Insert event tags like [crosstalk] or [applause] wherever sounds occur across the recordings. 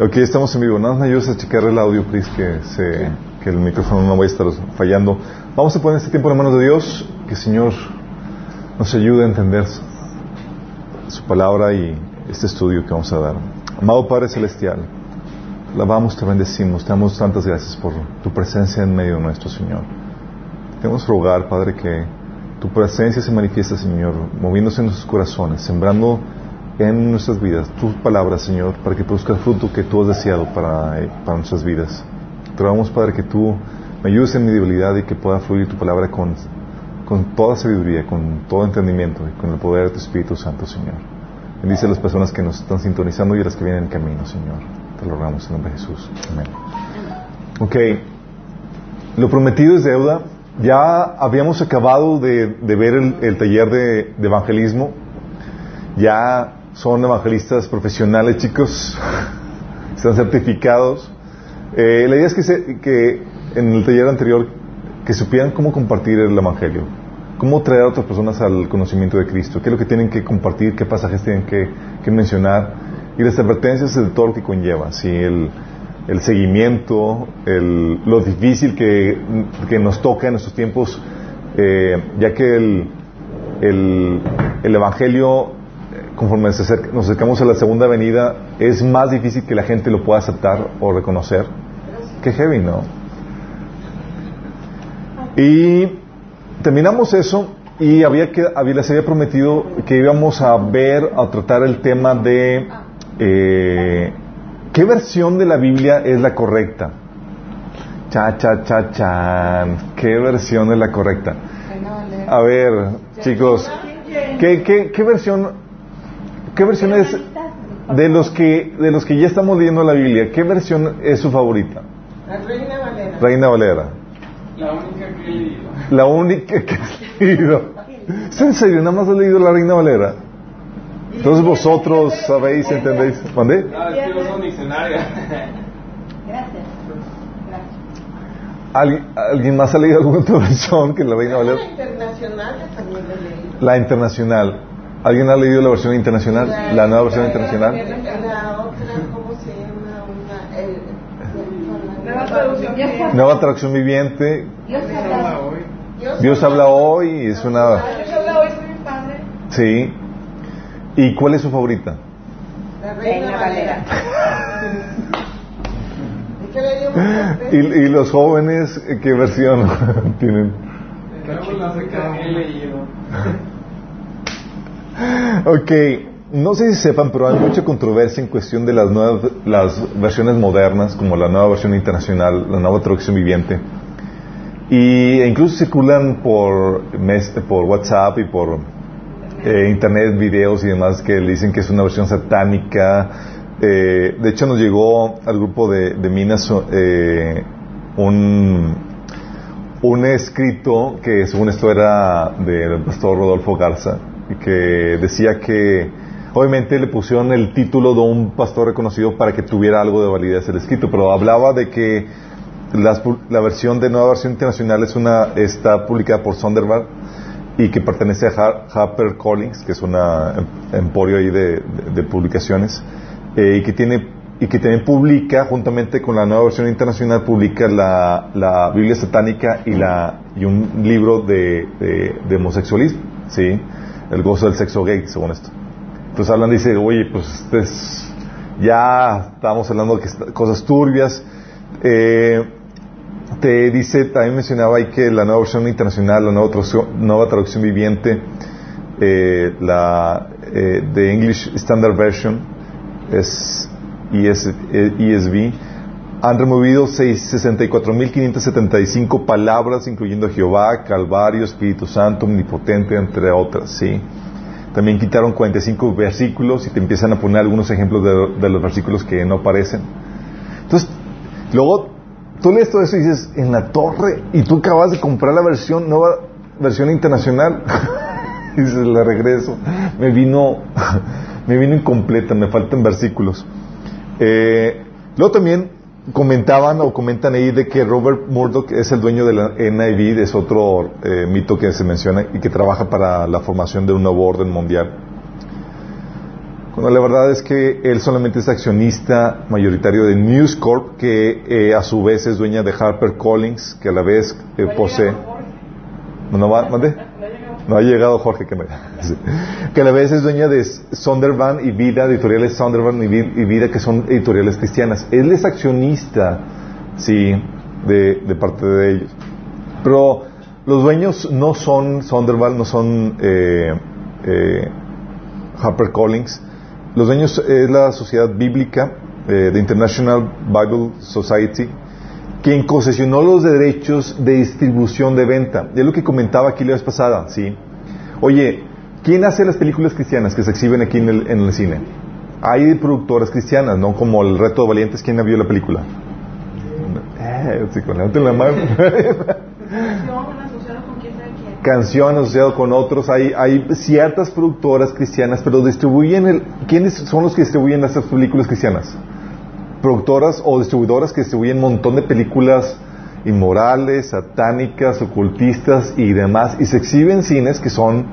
Ok, estamos en vivo. Nada más me ayudas a checar el audio, please, que, se, que el micrófono no vaya a estar fallando. Vamos a poner este tiempo en las manos de Dios, que el Señor nos ayude a entender su, palabra y este estudio que vamos a dar. Amado Padre Celestial, alabamos, te bendecimos, te damos tantas gracias por tu presencia en medio de nuestro Señor. Queremos rogar, Padre, que tu presencia se manifieste, Señor, moviéndose en nuestros corazones, sembrando en nuestras vidas tus palabras, Señor, para que produzca el fruto que tú has deseado para, eh, para nuestras vidas. Te rogamos, Padre, que tú me ayudes en mi debilidad y que pueda fluir tu palabra con, con toda sabiduría, con todo entendimiento y con el poder de tu Espíritu Santo, Señor. Bendice a las personas que nos están sintonizando y a las que vienen en camino, Señor. Te lo rogamos en nombre de Jesús. Amén. Ok. Lo prometido es deuda. Ya habíamos acabado de, de ver el, el taller de, de evangelismo. Ya son evangelistas profesionales, chicos. Están certificados. Eh, la idea es que, en el taller anterior que supieran cómo compartir el evangelio, cómo traer a otras personas al conocimiento de Cristo, qué es lo que tienen que compartir, qué pasajes tienen que, mencionar y las advertencias de todo lo que conlleva, ¿sí? el, seguimiento, lo difícil que, nos toca en estos tiempos, eh, ya que el evangelio conforme nos acercamos a la segunda venida, es más difícil que la gente lo pueda aceptar o reconocer. Qué heavy, ¿no? Y terminamos eso y había que, había, les había prometido que íbamos a ver, a tratar el tema de eh, qué versión de la Biblia es la correcta. Cha, cha, cha, chan. ¿Qué versión es la correcta? A ver, chicos, ¿qué, qué, qué versión ¿Qué versión es de los que de los que ya estamos leyendo la Biblia? ¿Qué versión es su favorita? La Reina Valera. Reina Valera. La única que he leído. La única que he leído. ¿Es en serio? ¿Nada más has leído la Reina Valera? Entonces vosotros sabéis, entendéis. ¿Mandé? Ah, es que no son diccionarios. Gracias. ¿Alguien, ¿Alguien más ha leído alguna otra versión que la Reina La Valera? internacional también la leí. La internacional. ¿Alguien ha leído la versión internacional? ¿La nueva versión internacional? La otra, ¿cómo se llama? Una, el, Nueva traducción viviente. Nueva traducción viviente. Dios habla hoy. Dios habla hoy. Es una. Dios habla hoy, soy mi padre. Sí. ¿Y cuál es su favorita? La Reina Valera. [laughs] Es ¿Y, y los jóvenes qué versión [laughs] tienen? Creo que la que he leído. Ok, no sé si sepan, pero hay mucha controversia en cuestión de las nuevas, las versiones modernas, como la nueva versión internacional, la nueva traducción viviente. Y e incluso circulan por, por WhatsApp y por eh, internet videos y demás que dicen que es una versión satánica. Eh, de hecho, nos llegó al grupo de, Minas eh, un, un escrito que según esto era del pastor Rodolfo Garza, que decía que obviamente le pusieron el título de un pastor reconocido para que tuviera algo de validez el escrito, pero hablaba de que las la versión de nueva versión internacional es una está publicada por Sonderberg y que pertenece a Ha- Harper Collins, que es una em- emporio ahí de publicaciones, eh, y que tiene y que también publica, juntamente con la nueva versión internacional, publica la, la Biblia satánica y la y un libro de, de, de homosexualismo, sí, el gozo del sexo gay, según esto. Entonces hablan, dice, oye, pues este es- ya estamos hablando de que cosas turbias. Eh, te dice, también mencionaba ahí que la nueva versión internacional, la nueva traducción, nueva traducción viviente, eh, la eh, de English Standard Version, es ES, eh, ESV, han removido seis- 64.575 palabras, incluyendo Jehová, Calvario, Espíritu Santo, Omnipotente, entre otras, ¿sí? También quitaron 45 versículos y te empiezan a poner algunos ejemplos de, de los versículos que no aparecen. Entonces, luego tú lees todo eso y dices, en la torre, y tú acabas de comprar la versión, nueva versión internacional. [laughs] y dices, la regreso. Me vino, [laughs] me vino incompleta, me faltan versículos. Eh, luego también comentaban o comentan ahí de que Robert Murdoch es el dueño de la NIV, es otro eh, mito que se menciona y que trabaja para la formación de un nuevo orden mundial. Bueno, la verdad es que él solamente es accionista mayoritario de News Corp, que eh, a su vez es dueña de Harper Collins, que a la vez eh, posee. ¿No, va- mande? No ha llegado Jorge, que, me- [laughs] sí. que a la vez es dueña de Sondervan y Vida, editoriales Sondervan y Vi- y Vida, que son editoriales cristianas. Él es accionista, sí, de, de parte de ellos. Pero los dueños no son Sondervan, no son eh, eh, HarperCollins. Los dueños es la Sociedad Bíblica, eh, de International Bible Society, quien concesionó los derechos de distribución de venta. Es lo que comentaba aquí la vez pasada, ¿sí? Oye, ¿quién hace las películas cristianas que se exhiben aquí en el, en el cine? Hay productoras cristianas, ¿no? Como El Reto de Valientes, ¿quién vio la película? Eh, sí, con la mano. Canción asociado con otros. Hay, hay ciertas productoras cristianas, pero distribuyen el... ¿Quiénes son los que distribuyen estas películas cristianas? Productoras o distribuidoras que distribuyen un montón de películas inmorales, satánicas, ocultistas y demás, y se exhiben cines que son...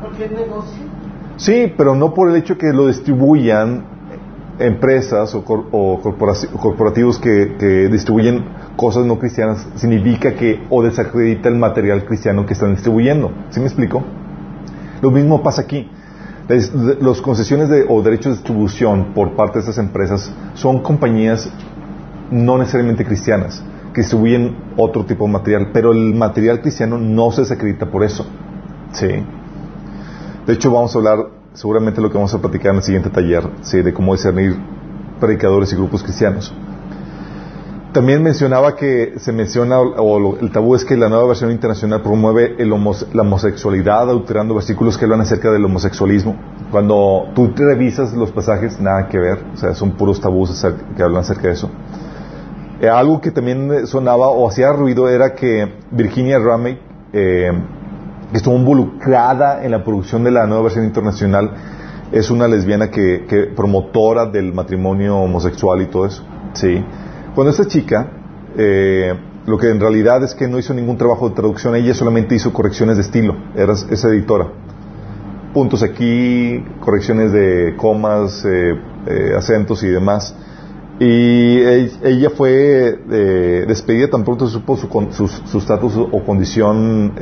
Porque es negocio. Sí, pero no por el hecho que lo distribuyan empresas o, cor- o corporativos que, que distribuyen cosas no cristianas, significa que o desacredita el material cristiano que están distribuyendo. ¿Sí me explico? Lo mismo pasa aquí. Los concesiones de, o derechos de distribución por parte de estas empresas son compañías no necesariamente cristianas, que distribuyen otro tipo de material, pero el material cristiano no se desacredita por eso. Sí. De hecho, vamos a hablar seguramente lo que vamos a platicar en el siguiente taller, sí, de cómo discernir predicadores y grupos cristianos. También mencionaba que se menciona, o el tabú es que la nueva versión internacional promueve el homos- la homosexualidad, adulterando versículos que hablan acerca del homosexualismo. Cuando tú revisas los pasajes, nada que ver, o sea, son puros tabús acerca- que hablan acerca de eso. Eh, algo que también eh, sonaba o hacía ruido era que Virginia Ramey, eh, que estuvo involucrada en la producción de la nueva versión internacional, es una lesbiana que, que promotora del matrimonio homosexual y todo eso. Sí. Cuando esta chica, eh, lo que en realidad es que no hizo ningún trabajo de traducción, ella solamente hizo correcciones de estilo, era esa editora. Puntos aquí, correcciones de comas, eh, eh, acentos y demás. Y ella fue despedida tan pronto supo su con- su estatus o condición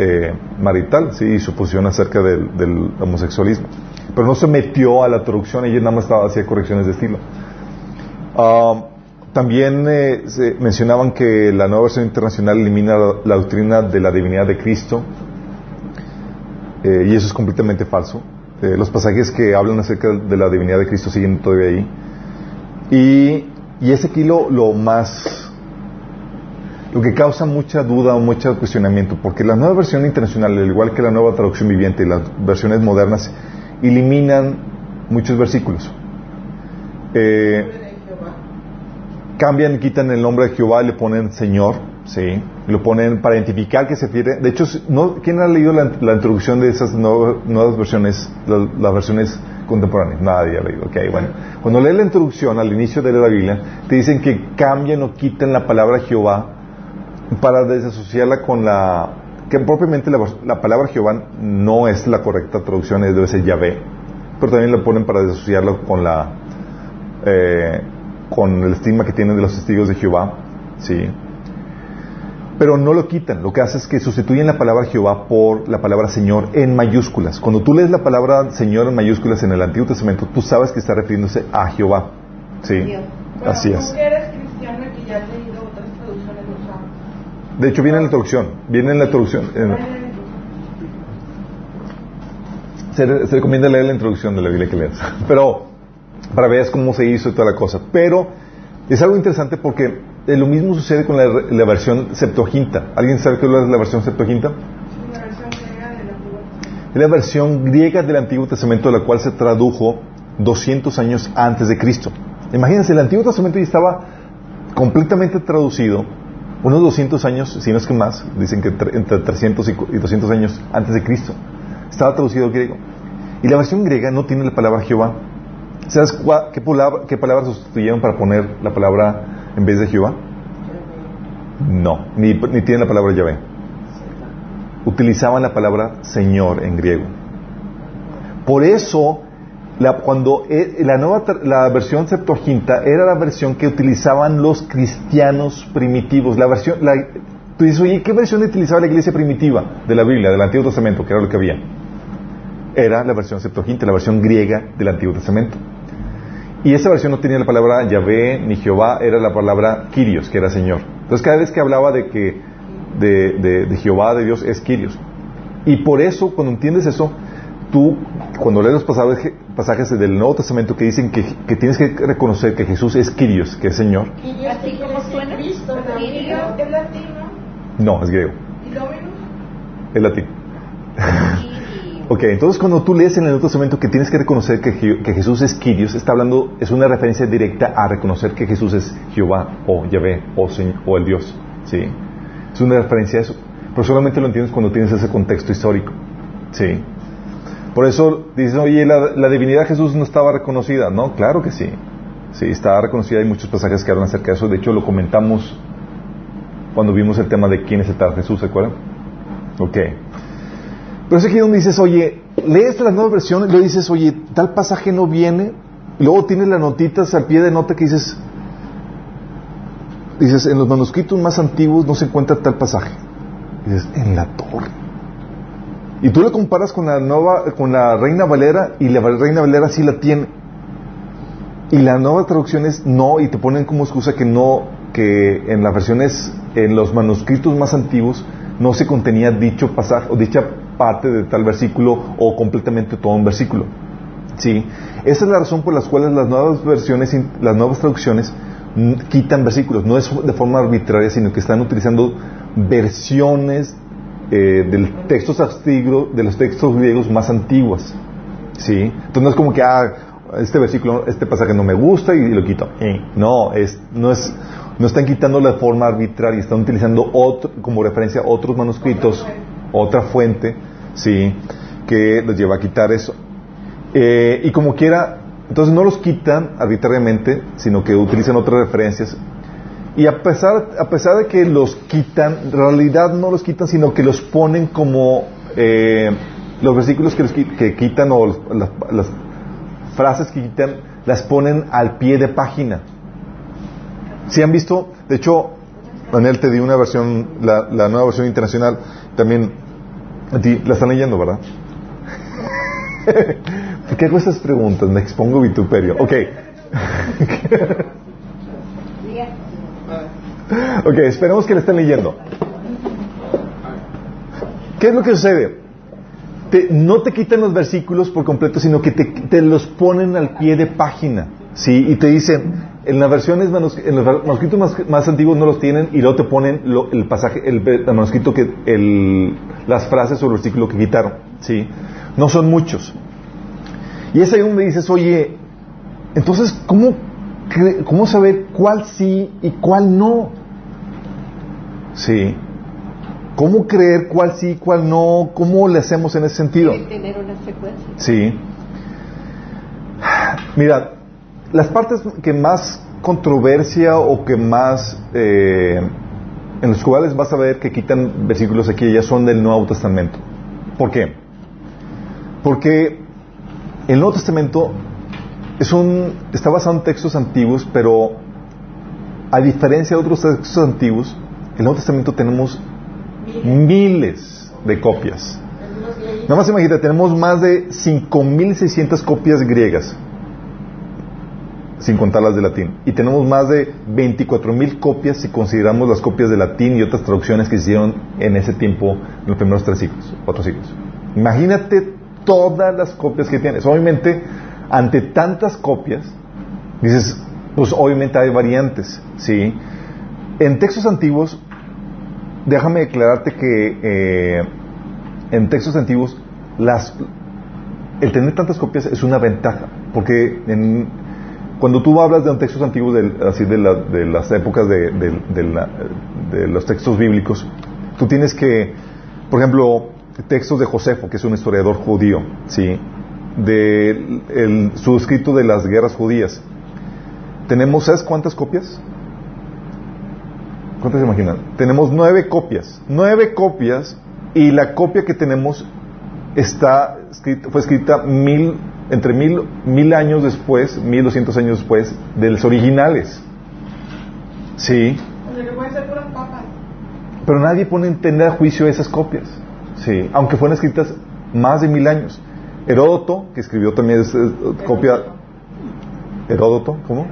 marital, sí, y su posición acerca del, del homosexualismo. Pero no se metió a la traducción, ella nada más estaba hacía correcciones de estilo. Ah, también eh, se mencionaban que la nueva versión internacional elimina la, doctrina de la divinidad de Cristo, eh, y eso es completamente falso. Eh, los pasajes que hablan acerca de la divinidad de Cristo siguen todavía ahí. Y, y es aquí lo, más, lo que causa mucha duda o mucho cuestionamiento, porque la nueva versión internacional, al igual que la nueva traducción viviente y las versiones modernas, eliminan muchos versículos. Cambian, quitan el nombre de Jehová y le ponen Señor, sí, lo ponen para identificar que se refiere. De hecho. ¿quién ha leído la, introducción de esas nuevas, versiones, la- las versiones contemporáneas? Nadie ha leído. Ok, bueno. Cuando lees la introducción al inicio de la Biblia, te dicen que cambian o quitan la palabra Jehová para desasociarla con la que propiamente la, la palabra Jehová no es la correcta traducción, debe ser Yahvé, pero también la ponen para desasociarla con la eh, con el estigma que tienen de los testigos de Jehová, sí. Pero no lo quitan, lo que hace es que sustituyen la palabra Jehová por la palabra Señor en mayúsculas. Cuando tú lees la palabra Señor en mayúsculas en el Antiguo Testamento, tú sabes que está refiriéndose a Jehová, sí. Bueno, Así es. De hecho, viene en la traducción, viene en la traducción. se, se recomienda leer la introducción de la Biblia que leas. [laughs] Pero, para ver cómo se hizo y toda la cosa. Pero, es algo interesante porque eh, lo mismo sucede con la, la versión Septuaginta. ¿Alguien sabe qué es la versión Septuaginta? Una versión griega del. Es la versión griega del Antiguo Testamento, la cual se tradujo 200 años antes de Cristo. Imagínense, el Antiguo Testamento ya estaba completamente traducido, unos 200 años, si no es que más, dicen que tre- entre 300 y cu- y 200 años antes de Cristo. Estaba traducido al griego. Y la versión griega no tiene la palabra Jehová. ¿Sabes qué, palabra, qué palabra sustituyeron para poner la palabra en vez de Jehová? No, ni, ni tiene la palabra Yahvé. Utilizaban la palabra Señor en griego. Por eso la, cuando eh, la nueva la versión Septuaginta era la versión que utilizaban los cristianos primitivos. La versión, la, tú dices, oye, ¿qué versión utilizaba la iglesia primitiva de la Biblia, del Antiguo Testamento, que era lo que había? Era la versión Septuaginta, la versión griega del Antiguo Testamento. Y esa versión no tenía la palabra Yahvé ni Jehová, era la palabra Kyrios, que era Señor. Entonces cada vez que hablaba de que de, de- de Jehová, de Dios, es Kyrios. Y por eso, cuando entiendes eso, tú, cuando lees los pasajes, pasajes del Nuevo Testamento que dicen que, que tienes que reconocer que Jesús es Kyrios, que es Señor, Así como suena. Es latino. no, es griego, ¿Y Dominus? es latín. Ok, entonces cuando tú lees en el Nuevo Testamento que tienes que reconocer que, Je- que Jesús es Kyrios, está hablando, es una referencia directa a reconocer que Jesús es Jehová, o Yahvé, o, Señor, o el Dios. ¿Sí? Es una referencia a eso. Pero solamente lo entiendes cuando tienes ese contexto histórico. ¿Sí? Por eso dices, oye, la, divinidad de Jesús no estaba reconocida. No, claro que sí. Sí, está reconocida. Hay muchos pasajes que hablan acerca de eso. De hecho, lo comentamos cuando vimos el tema de quién es el tal Jesús, ¿se acuerdan? Ok. Pero es aquí donde dices, oye, lees la nueva versión y luego dices, oye, tal pasaje no viene. Luego tienes las notitas al pie de nota que dices, dices, en los manuscritos más antiguos no se encuentra tal pasaje. Dices, en la torre. Y tú lo comparas con la nueva, con la Reina Valera y la Reina Valera sí la tiene. Y la nueva traducción es no, y te ponen como excusa que no, que en las versiones, en los manuscritos más antiguos, no se contenía dicho pasaje o dicha parte de tal versículo o completamente todo un versículo. ¿Sí? Esa es la razón por la cual las nuevas versiones, las nuevas traducciones quitan versículos. No es de forma arbitraria, sino que están utilizando versiones eh, del texto sanscrito, de los textos griegos más antiguos. ¿Sí? Entonces no es como que, ah, este versículo, este pasaje no me gusta y, lo quito. Eh, No, es, no es, no están quitándolo de forma arbitraria, están utilizando otro, como referencia otros manuscritos, otra fuente, sí, que los lleva a quitar eso. Eh, y como quiera, entonces no los quitan arbitrariamente, sino que utilizan otras referencias. Y a pesar, a pesar de que los quitan, en realidad no los quitan, sino que los ponen como eh, los versículos que, los que quitan o las, las frases que quitan, las ponen al pie de página. Si han visto, de hecho, Daniel te di una versión, la, nueva versión internacional, también a ti la están leyendo, ¿verdad? ¿Por [laughs] qué hago esas preguntas? Me expongo vituperio. Ok. [laughs] ok, esperemos que la estén leyendo. ¿Qué es lo que sucede? No te quitan los versículos por completo, sino que te los ponen al pie de página. ¿sí? Y te dicen, en las versiones, en los manuscritos más, más antiguos no los tienen y luego te ponen lo- el pasaje, el, el manuscrito, que, el, las frases o el versículo que quitaron. ¿sí? No son muchos. Y es ahí donde dices, oye, entonces, ¿cómo, cómo saber cuál sí y cuál no? Sí. ¿Cómo creer cuál sí y cuál no? ¿Cómo le hacemos en ese sentido? Debe tener una secuencia. Sí. Mira, las partes que más controversia o que más eh, en los cuales vas a ver que quitan versículos aquí ya son del Nuevo Testamento. ¿Por qué? Porque el Nuevo Testamento es un está basado en textos antiguos, pero a diferencia de otros textos antiguos, el Nuevo Testamento tenemos miles de copias. Nada más imagínate, tenemos más de 5.600 copias griegas, sin contar las de latín. Y tenemos más de 24.000 copias si consideramos las copias de latín y otras traducciones que hicieron en ese tiempo, en los primeros tres siglos, cuatro siglos. Imagínate todas las copias que tienes. Obviamente, ante tantas copias, dices, pues obviamente hay variantes, ¿sí? En textos antiguos, déjame declararte que eh, en textos antiguos el tener tantas copias es una ventaja, porque en, cuando tú hablas de textos antiguos, del- así de, la- de las épocas de, de- de de los textos bíblicos, tú tienes que, por ejemplo, textos de Josefo, que es un historiador judío, ¿sí? de el- su escrito de las guerras judías. Tenemos, ¿sabes cuántas copias? ¿Cuántas se imaginan? Tenemos nueve copias. Nueve copias y la copia que tenemos está escrita, fue escrita mil entre mil, mil años después, mil doscientos años después, de los originales. Sí. O sea, que pueden ser puras papas. Pero nadie pone en tela de juicio esas copias. Sí. Aunque fueron escritas más de mil años. Heródoto, que escribió también esa copia. Heródoto, ¿cómo?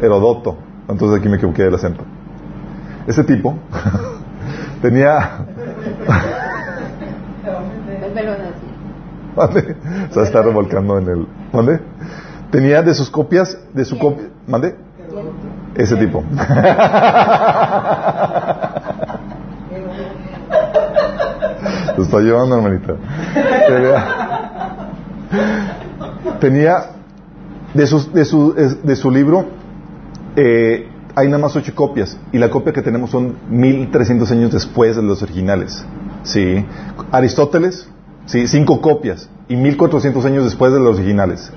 Herodoto. Entonces aquí me equivoqué del acento. Ese tipo [laughs] tenía. [laughs] [laughs] ¿Mande? Se está revolcando en el. ¿Mande? Tenía de sus copias, de su copia. ¿Mande? Ese tipo. [laughs] Lo está llevando, hermanita. Tenía, de, sus- de, su, de su libro, eh, hay nada más ocho copias. Y la copia que tenemos son 1300 años después de los originales. Sí. Aristóteles, sí, cinco copias. Y 1400 años después de los originales.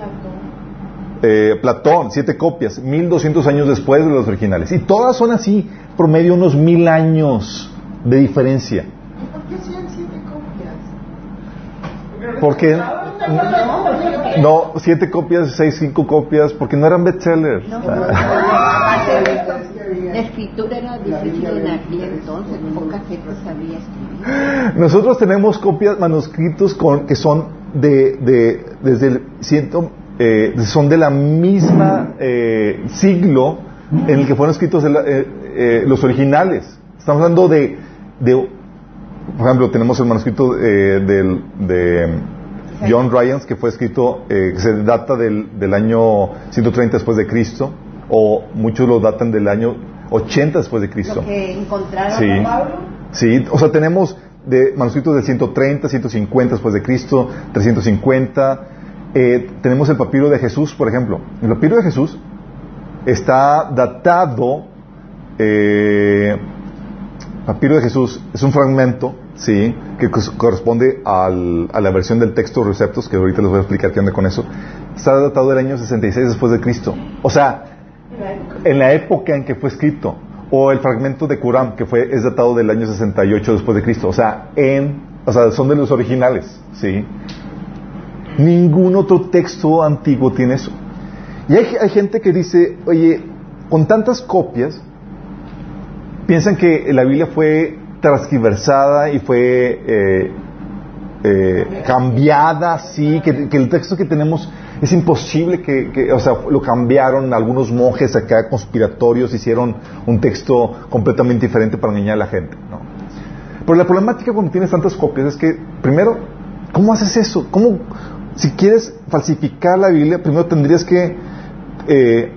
Eh, Platón, siete copias, 1200 años después de los originales. Y todas son así, promedio unos mil años de diferencia. ¿Y por qué siete copias? Porque no, siete copias, seis, cinco copias, porque no eran bestsellers. No, la escritura era difícil en aquel entonces, poca gente sabía escribir. Nosotros tenemos copias, manuscritos con, que son de, de desde el ciento, eh, son de la misma eh, siglo en el que fueron escritos el- eh, eh, los originales. Estamos hablando de, de, por ejemplo, tenemos el manuscrito eh, del, de John Ryans que fue escrito, eh, que se data del, del año 130 después de Cristo, o muchos lo datan del año 80 después de Cristo. Lo que encontraron Sí. Pablo, Sí, o sea, tenemos de manuscritos del 130, 150 después de Cristo, 350. Eh, tenemos el papiro de Jesús, por ejemplo. El papiro de Jesús está datado. Eh, papiro de Jesús es un fragmento, sí, que corresponde al- a la versión del texto Receptos, que ahorita les voy a explicar qué onda con eso. Está datado del año 66 después de Cristo. O sea, en la época. en que fue escrito o el fragmento de Qur'an que fue es datado del año 68 después de Cristo o sea en o sea son de los originales sí ningún otro texto antiguo tiene eso y hay, gente que dice oye con tantas copias piensan que la Biblia fue transgiversada y fue eh, eh, cambiada, sí, que el texto que tenemos es imposible que, o sea, lo cambiaron algunos monjes acá conspiratorios, hicieron un texto completamente diferente para engañar a la gente, ¿no? Pero la problemática cuando tienes tantas copias es que, primero, ¿cómo haces eso? ¿Cómo, si quieres falsificar la Biblia, primero tendrías que eh,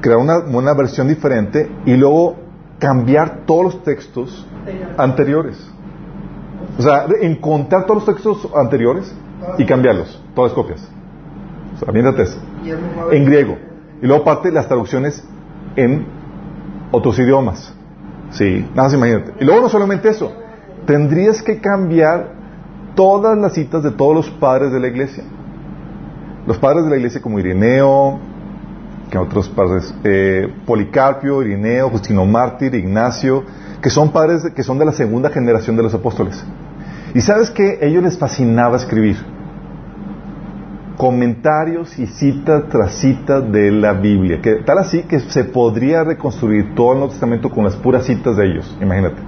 crear una versión diferente y luego cambiar todos los textos anteriores. O sea, encontrar todos los textos anteriores y cambiarlos, todas las copias. O sea, mírate eso. En griego. Y luego aparte las traducciones en otros idiomas. Sí, nada más imagínate. Y luego no solamente eso, tendrías que cambiar todas las citas de todos los padres de la iglesia. Los padres de la iglesia como Irineo, que otros padres, eh, Policarpio, Irineo, Justino Mártir, Ignacio, que son padres que son de la segunda generación de los apóstoles. Y sabes que a ellos les fascinaba escribir comentarios y cita tras cita de la Biblia, que tal así que se podría reconstruir todo el Nuevo Testamento con las puras citas de ellos, imagínate.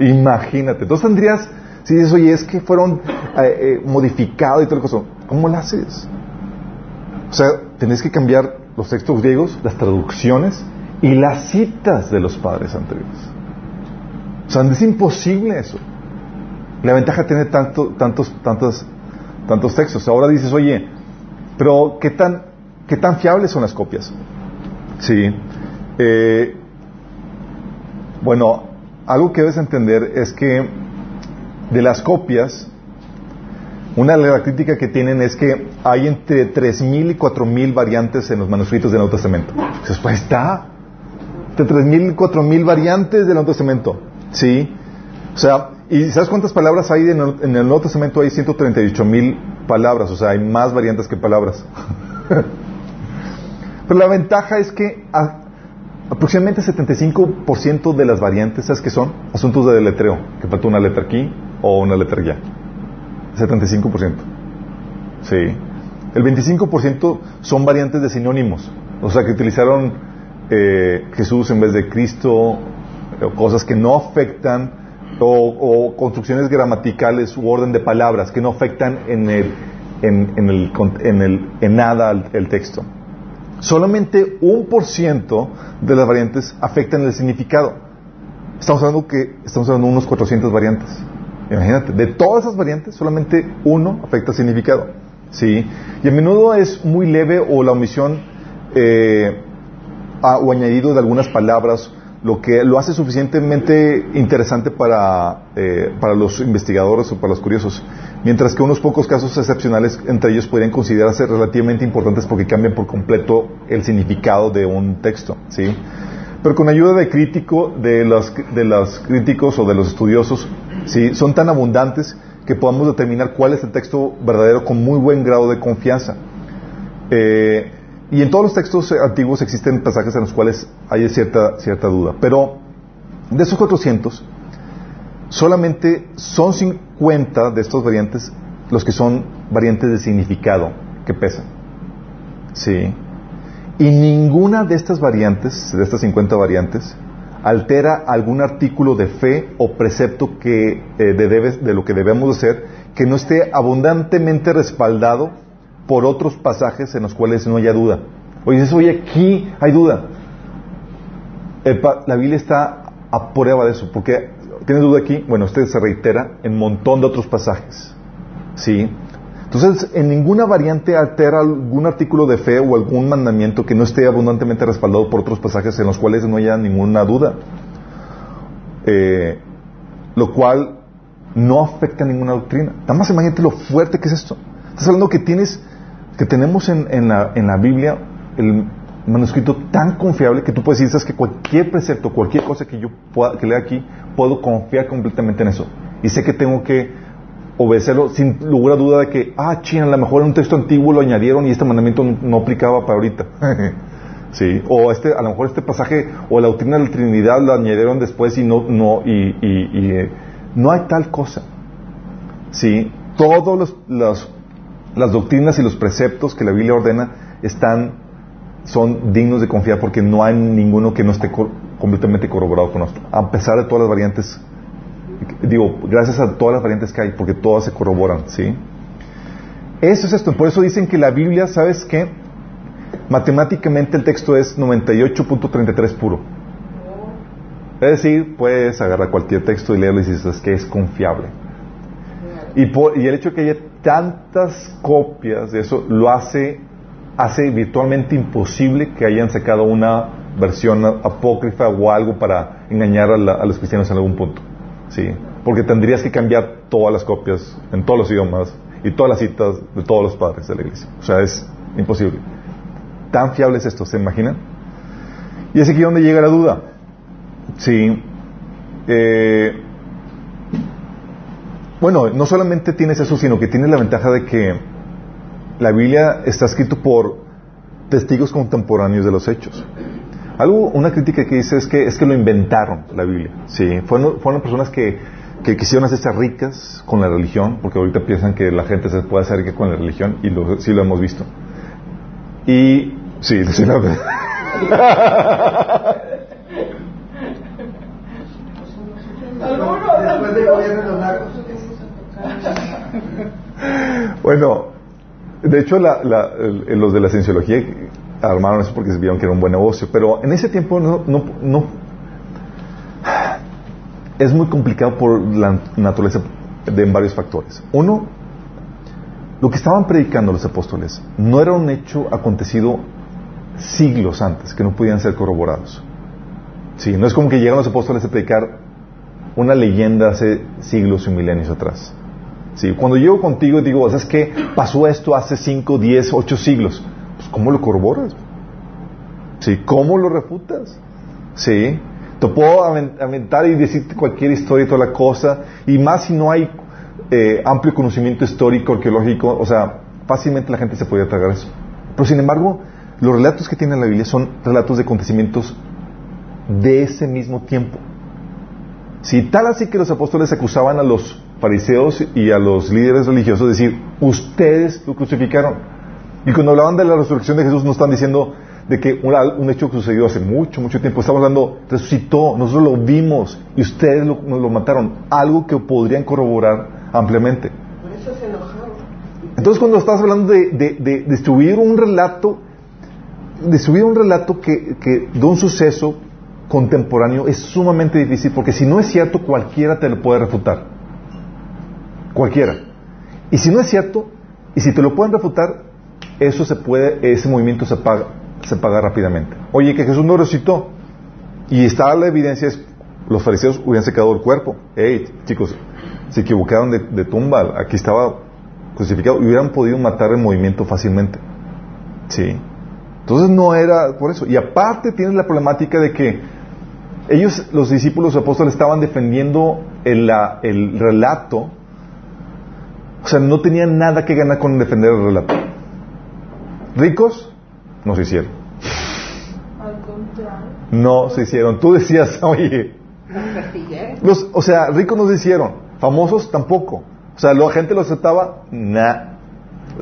Imagínate. Entonces tendrías, si dices, oye, es que fueron eh, eh, modificados y todo el cosa, ¿cómo lo haces? O sea, tenés que cambiar los textos griegos, las traducciones y las citas de los padres anteriores. O sea, es imposible eso. La ventaja tiene tanto, tantos, tantos, tantos textos. Ahora dices, oye, pero ¿qué tan, qué tan fiables son las copias? Sí. Eh, bueno, algo que debes entender es que de las copias, una de las críticas que tienen es que hay entre 3.000 y 4.000 variantes en los manuscritos del Nuevo Testamento. Entonces, pues está. Entre 3.000 y 4.000 variantes del Nuevo Testamento. ¿Sí? O sea, ¿y sabes cuántas palabras hay en el, en el Nuevo Testamento? Hay 138.000 palabras. O sea, hay más variantes que palabras. [laughs] Pero la ventaja es que a- aproximadamente 75% de las variantes, ¿sabes qué son? Asuntos de deletreo. Que falta una letra aquí o una letra allá. 75%. Sí. El 25% son variantes de sinónimos, o sea, que utilizaron eh, Jesús en vez de Cristo, o cosas que no afectan, o, construcciones gramaticales u orden de palabras que no afectan en, el, en, en, el, en, el, en nada el, texto. Solamente un por ciento de las variantes afectan el significado. Estamos hablando que estamos hablando de unos 400 variantes. Imagínate, de todas esas variantes, solamente uno afecta el significado. ¿sí? Y a menudo es muy leve o la omisión eh, o añadido de algunas palabras, lo que lo hace suficientemente interesante para, eh, para los investigadores o para los curiosos. Mientras que unos pocos casos excepcionales entre ellos podrían considerarse relativamente importantes porque cambian por completo el significado de un texto. ¿sí? Pero con ayuda de crítico, de los, de los críticos o de los estudiosos, ¿sí? son tan abundantes que podamos determinar cuál es el texto verdadero con muy buen grado de confianza. Eh, y en todos los textos antiguos existen pasajes en los cuales hay cierta, cierta duda. Pero de esos 400, solamente son 50 de estos variantes los que son variantes de significado que pesan. Sí. Y ninguna de estas variantes, de estas 50 variantes, altera algún artículo de fe o precepto que, eh, de, debes- de lo que debemos hacer que no esté abundantemente respaldado por otros pasajes en los cuales no haya duda. Oye, oye, aquí hay duda. La Biblia está a prueba de eso, porque ¿tienes duda aquí? Bueno, este se reitera en un montón de otros pasajes. ¿Sí? Entonces, en ninguna variante altera algún artículo de fe o algún mandamiento que no esté abundantemente respaldado por otros pasajes en los cuales no haya ninguna duda. Eh, lo cual no afecta a ninguna doctrina. Nada más imagínate lo fuerte que es esto. Estás hablando que tienes, que tenemos en, en la, en la Biblia el manuscrito tan confiable que tú puedes decir, sabes que cualquier precepto, cualquier cosa que yo pueda, que lea aquí, puedo confiar completamente en eso. Y sé que tengo que obedecerlo sin lugar a duda de que, ah, ching, a lo mejor en un texto antiguo lo añadieron y este mandamiento no, aplicaba para ahorita. [laughs] sí, o este, a lo mejor este pasaje o la doctrina de la Trinidad lo añadieron después y no, no, y, y- eh, no hay tal cosa. Sí, todos los- las doctrinas y los preceptos que la Biblia ordena están, son dignos de confiar porque no hay ninguno que no esté co- completamente corroborado con otro, a pesar de todas las variantes digo, gracias a todas las variantes que hay, porque todas se corroboran, ¿sí? Eso es esto, por eso dicen que la Biblia, ¿sabes qué? Matemáticamente el texto es 98.33 puro. Es decir, puedes agarrar cualquier texto y leerlo y dices que es confiable. Y, por- y el hecho de que haya tantas copias de eso lo hace, hace virtualmente imposible que hayan sacado una versión apócrifa o algo para engañar a, la- a los cristianos en algún punto. ¿sí? Porque tendrías que cambiar todas las copias en todos los idiomas y todas las citas de todos los padres de la iglesia. O sea, es imposible. Tan fiable es esto, ¿se imaginan? Y es aquí donde llega la duda. Sí. Eh, bueno, no solamente tienes eso, sino que tienes la ventaja de que la Biblia está escrito por testigos contemporáneos de los hechos. Algo, una crítica que dice es que es que lo inventaron la Biblia. Sí, fueron, fueron personas que, que quisieron hacerse ricas con la religión, porque ahorita piensan que la gente se puede hacer rica con la religión y lo, sí lo hemos visto. Y sí, [laughs] sí lo Después del gobierno de los narcos. [laughs] Bueno, de hecho, los de la cienciología armaron eso porque vieron que era un buen negocio, pero en ese tiempo no, no, no- es muy complicado por la naturaleza de varios factores. Uno, lo que estaban predicando los apóstoles no era un hecho acontecido siglos antes, que no podían ser corroborados. Sí, no es como que llegan los apóstoles a predicar una leyenda hace siglos y milenios atrás. Sí, cuando llego contigo y digo, ¿sabes qué? Pasó esto hace 5, 10, 8 siglos. Pues, ¿cómo lo corroboras? Sí, ¿cómo lo refutas? Sí, te puedo aven- aventar y decirte cualquier historia y toda la cosa, y más si no hay eh, amplio conocimiento histórico, arqueológico, o sea, fácilmente la gente se podría tragar eso. Pero sin embargo, los relatos que tiene la Biblia son relatos de acontecimientos de ese mismo tiempo. Si tal así que los apóstoles acusaban a los fariseos y a los líderes religiosos de decir, ustedes lo crucificaron. Y cuando hablaban de la resurrección de Jesús, no están diciendo de que un, un hecho que sucedió hace mucho, mucho tiempo. Estamos hablando, resucitó, nosotros lo vimos y ustedes lo, nos lo mataron. Algo que podrían corroborar ampliamente. Por eso se enojaron. Entonces, cuando estás hablando de, de, de distribuir un relato, distribuir un relato que, que de un suceso contemporáneo es sumamente difícil porque si no es cierto, cualquiera te lo puede refutar. Cualquiera. Y si no es cierto, y si te lo pueden refutar, eso se puede, ese movimiento se paga, se paga rápidamente. Oye, que Jesús no resucitó. Y está la evidencia, es, los fariseos hubieran secado el cuerpo. Hey, chicos, se equivocaron de, de tumba, aquí estaba crucificado y hubieran podido matar el movimiento fácilmente. Sí. Entonces no era por eso. Y aparte tienes la problemática de que ellos, los discípulos los apóstoles, estaban defendiendo el, la- el relato. O sea, no tenían nada que ganar con defender el relato. Ricos, no se hicieron. Al contrario. No se hicieron. Tú decías, [laughs] oye, los, o sea, ricos no se hicieron. Famosos tampoco. O sea, la gente lo aceptaba, nah.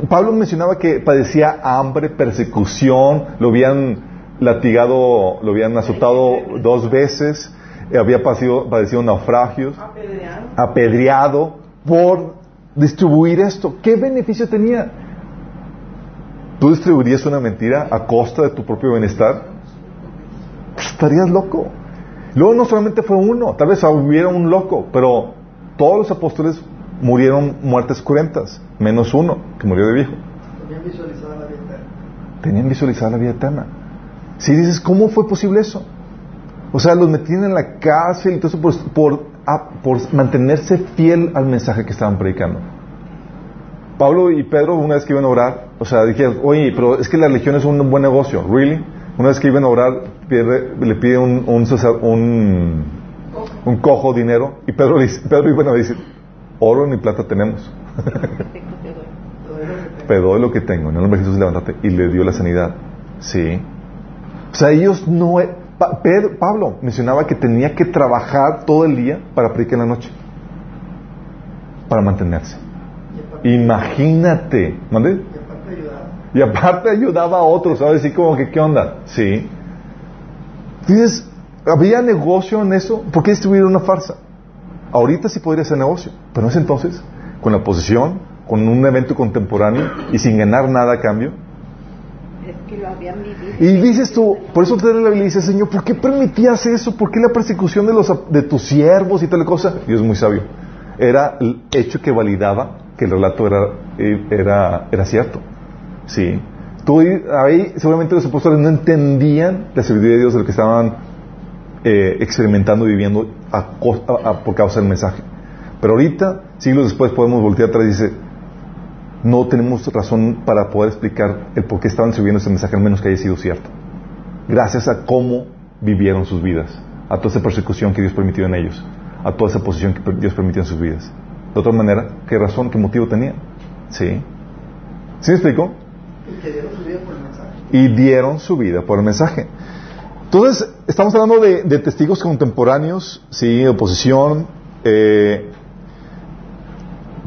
Pablo mencionaba que padecía hambre, persecución, lo habían latigado, lo habían azotado dos veces, eh, había padecido, padecido naufragios, Apedrearon. apedreado por distribuir esto. ¿Qué beneficio tenía? ¿Tú distribuirías una mentira a costa de tu propio bienestar? Estarías loco. Luego no solamente fue uno, tal vez hubiera un loco, pero todos los apóstoles murieron muertes cruentas, menos uno, que murió de viejo. Tenían visualizada la vida eterna. Tenían visualizada la vida eterna. Si dices, ¿cómo fue posible eso? O sea, los metían en la cárcel y todo eso por, por, ah, por mantenerse fiel al mensaje que estaban predicando. Pablo y Pedro, una vez que iban a orar, o sea, dijeron, oye, pero es que la religión es un buen negocio, ¿really? Una vez que iban a orar, pide- le pide un, un, un, un cojo dinero, y Pedro, le [laughs] dice- Pedro iban a decir, oro ni plata tenemos, [laughs] pero doy lo que tengo. En el nombre de Jesús, levántate. Y le dio la sanidad. Sí. O sea, ellos no. e- Pa- Pedro- Pablo mencionaba que tenía que trabajar todo el día para predicar en la noche. Para mantenerse. Y Imagínate. ¿Mande? y aparte ayudaba. Y aparte ayudaba a otros, ¿sabes? Así como que, ¿qué onda? Sí. Dices, ¿había negocio en eso? ¿Por qué distribuir una farsa? Ahorita sí podría ser negocio, pero en ese entonces, con la posición, con un evento contemporáneo y sin ganar nada a cambio. Y dices tú, por eso te da la Biblia Señor, ¿por qué permitías eso? ¿Por qué la persecución de, los, de tus siervos y tal cosa? Dios es muy sabio. Era el hecho que validaba que el relato era, era, era cierto. Sí. Tú, ahí seguramente los apóstoles no entendían la sabiduría de Dios de lo que estaban eh, experimentando y viviendo por causa del mensaje. Pero ahorita, siglos después, podemos voltear atrás y dice, no tenemos razón para poder explicar el por qué estaban sirviendo ese mensaje, al menos que haya sido cierto. Gracias a cómo vivieron sus vidas, a toda esa persecución que Dios permitió en ellos, a toda esa posición que Dios permitió en sus vidas. De otra manera, ¿qué razón, qué motivo tenían? ¿Sí? ¿Sí me explico? Y que dieron su vida por el mensaje. y dieron su vida por el mensaje. Entonces, estamos hablando de, de testigos contemporáneos, sí, oposición. eh,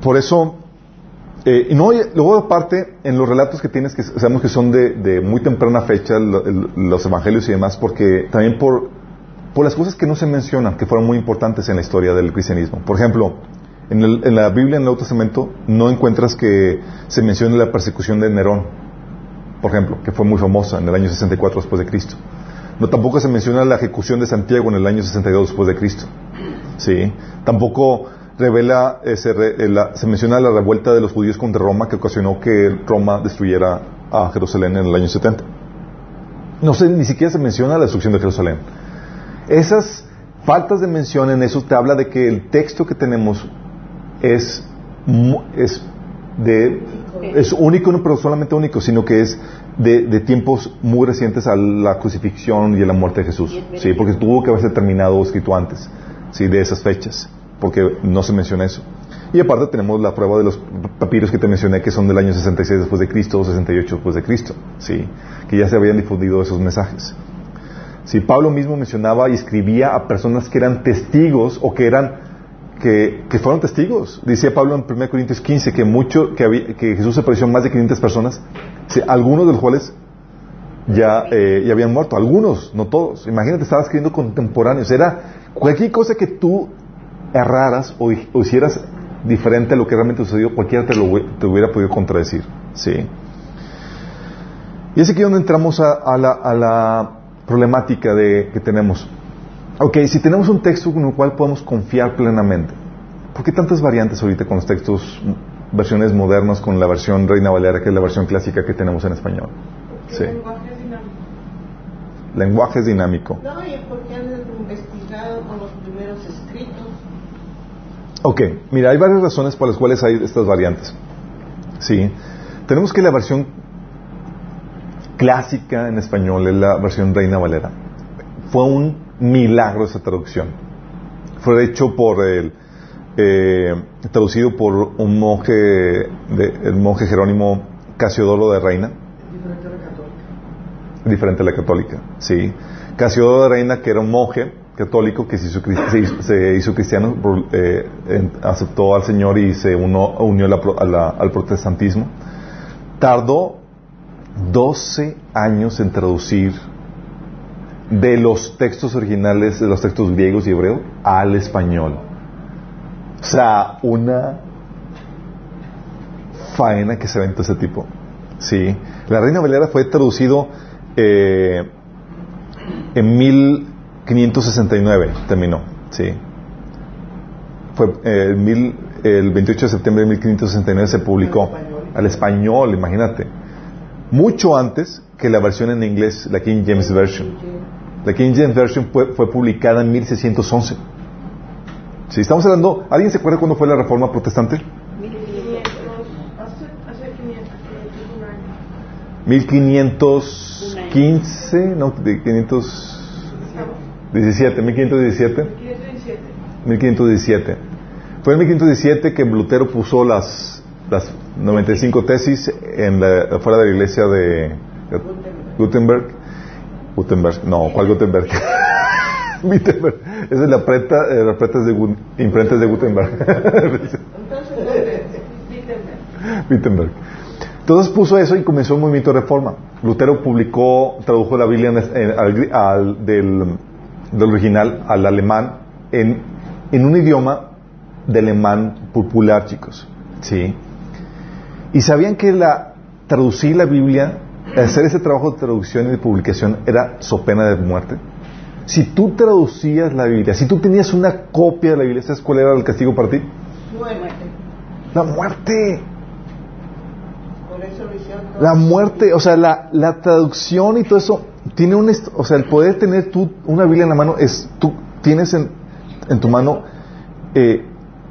por eso, eh, y no, luego aparte, en los relatos que tienes, que sabemos que son de, muy temprana fecha, los evangelios y demás, porque también por, por las cosas que no se mencionan, que fueron muy importantes en la historia del cristianismo. Por ejemplo, en, en la Biblia, en el Nuevo Testamento, no encuentras que se mencione la persecución de Nerón por ejemplo, que fue muy famosa en el año 64 después de Cristo. No tampoco se menciona la ejecución de Santiago en el año 62 después de Cristo. Sí. Tampoco revela eh, se, re- eh, la- se menciona la revuelta de los judíos contra Roma que ocasionó que Roma destruyera a Jerusalén en el año 70. No sé, ni siquiera se menciona la destrucción de Jerusalén. Esas faltas de mención en eso te habla de que el texto que tenemos es, es de es único, no pero solamente único, sino que es de, de tiempos muy recientes a la crucifixión y a la muerte de Jesús. Sí, porque tuvo que haberse terminado o escrito antes, sí, de esas fechas, porque no se menciona eso. Y aparte tenemos la prueba de los papiros que te mencioné que son del año 66 después de Cristo o 68 después de Cristo, sí, que ya se habían difundido esos mensajes. Sí, Pablo mismo mencionaba y escribía a personas que eran testigos o que eran que, que fueron testigos. Decía Pablo en 1 Corintios 15 que, mucho, que, había- que Jesús se apareció a más de 500 personas, sí, algunos de los cuales ya, eh, ya habían muerto, algunos, no todos. Imagínate, estabas escribiendo contemporáneos. Era cualquier cosa que tú erraras o, o hicieras diferente a lo que realmente sucedió, cualquiera te, lo, te hubiera podido contradecir. ¿sí? Y es aquí donde entramos a, a la, a la problemática de, que tenemos. Ok, si tenemos un texto con el cual podemos confiar plenamente, ¿por qué tantas variantes ahorita con los textos, mm, versiones modernas, con la versión Reina Valera, que es la versión clásica que tenemos en español? Sí. El lenguaje es dinámico. Lenguaje es dinámico. No, y porque han investigado con los primeros escritos. Ok, mira, hay varias razones por las cuales hay estas variantes. Sí. Tenemos que la versión clásica en español es la versión Reina Valera. Fue un milagro esa traducción. Fue hecho por el, eh, traducido por un monje, de- el monje Jerónimo Casiodoro de Reina, diferente a la católica. diferente a la católica, sí. Casiodoro de Reina, que era un monje católico que se hizo, cristiano, eh, aceptó al Señor y se unió al protestantismo. Tardó 12 años en traducir de los textos originales, de los textos griegos y hebreos, al español. O sea, una faena que se aventó ese tipo. Sí. La Reina Valera fue traducido eh, en 1569, terminó. Sí. Fue eh, mil- el 28 de septiembre de 1569 se publicó Al español. imagínate. Mucho antes que la versión en inglés, la King James Version. La King James Version fue, fue publicada en 1611. Si estamos hablando, ¿alguien se acuerda cuándo fue la reforma protestante? 500, hace, hace 500, 500 un año. 1515, no, de 517, 1517, 517. 1517. Fue en 1517 que Lutero puso las, las 95 tesis en la, fuera de la iglesia de Gutenberg. Gutenberg, no, ¿cuál Gutenberg? [laughs] Wittenberg. Esa es la preta, eh, las pretas de imprentas de Gutenberg. [laughs] Wittenberg. Entonces puso eso y comenzó un movimiento de reforma. Lutero publicó, tradujo la Biblia en- en- al, al- del, del original al alemán en, en un idioma de alemán popular, chicos. ¿Sí? Y sabían que la, traducir la Biblia, hacer ese trabajo de traducción y de publicación era so pena de muerte. Si tú traducías la Biblia, si tú tenías una copia de la Biblia, ¿sabes cuál era el castigo para ti? Muerte. La muerte. La muerte, o sea, la, la traducción y todo eso, tiene un, o sea, el poder tener tú una Biblia en la mano es, tú tienes en, en tu mano eh,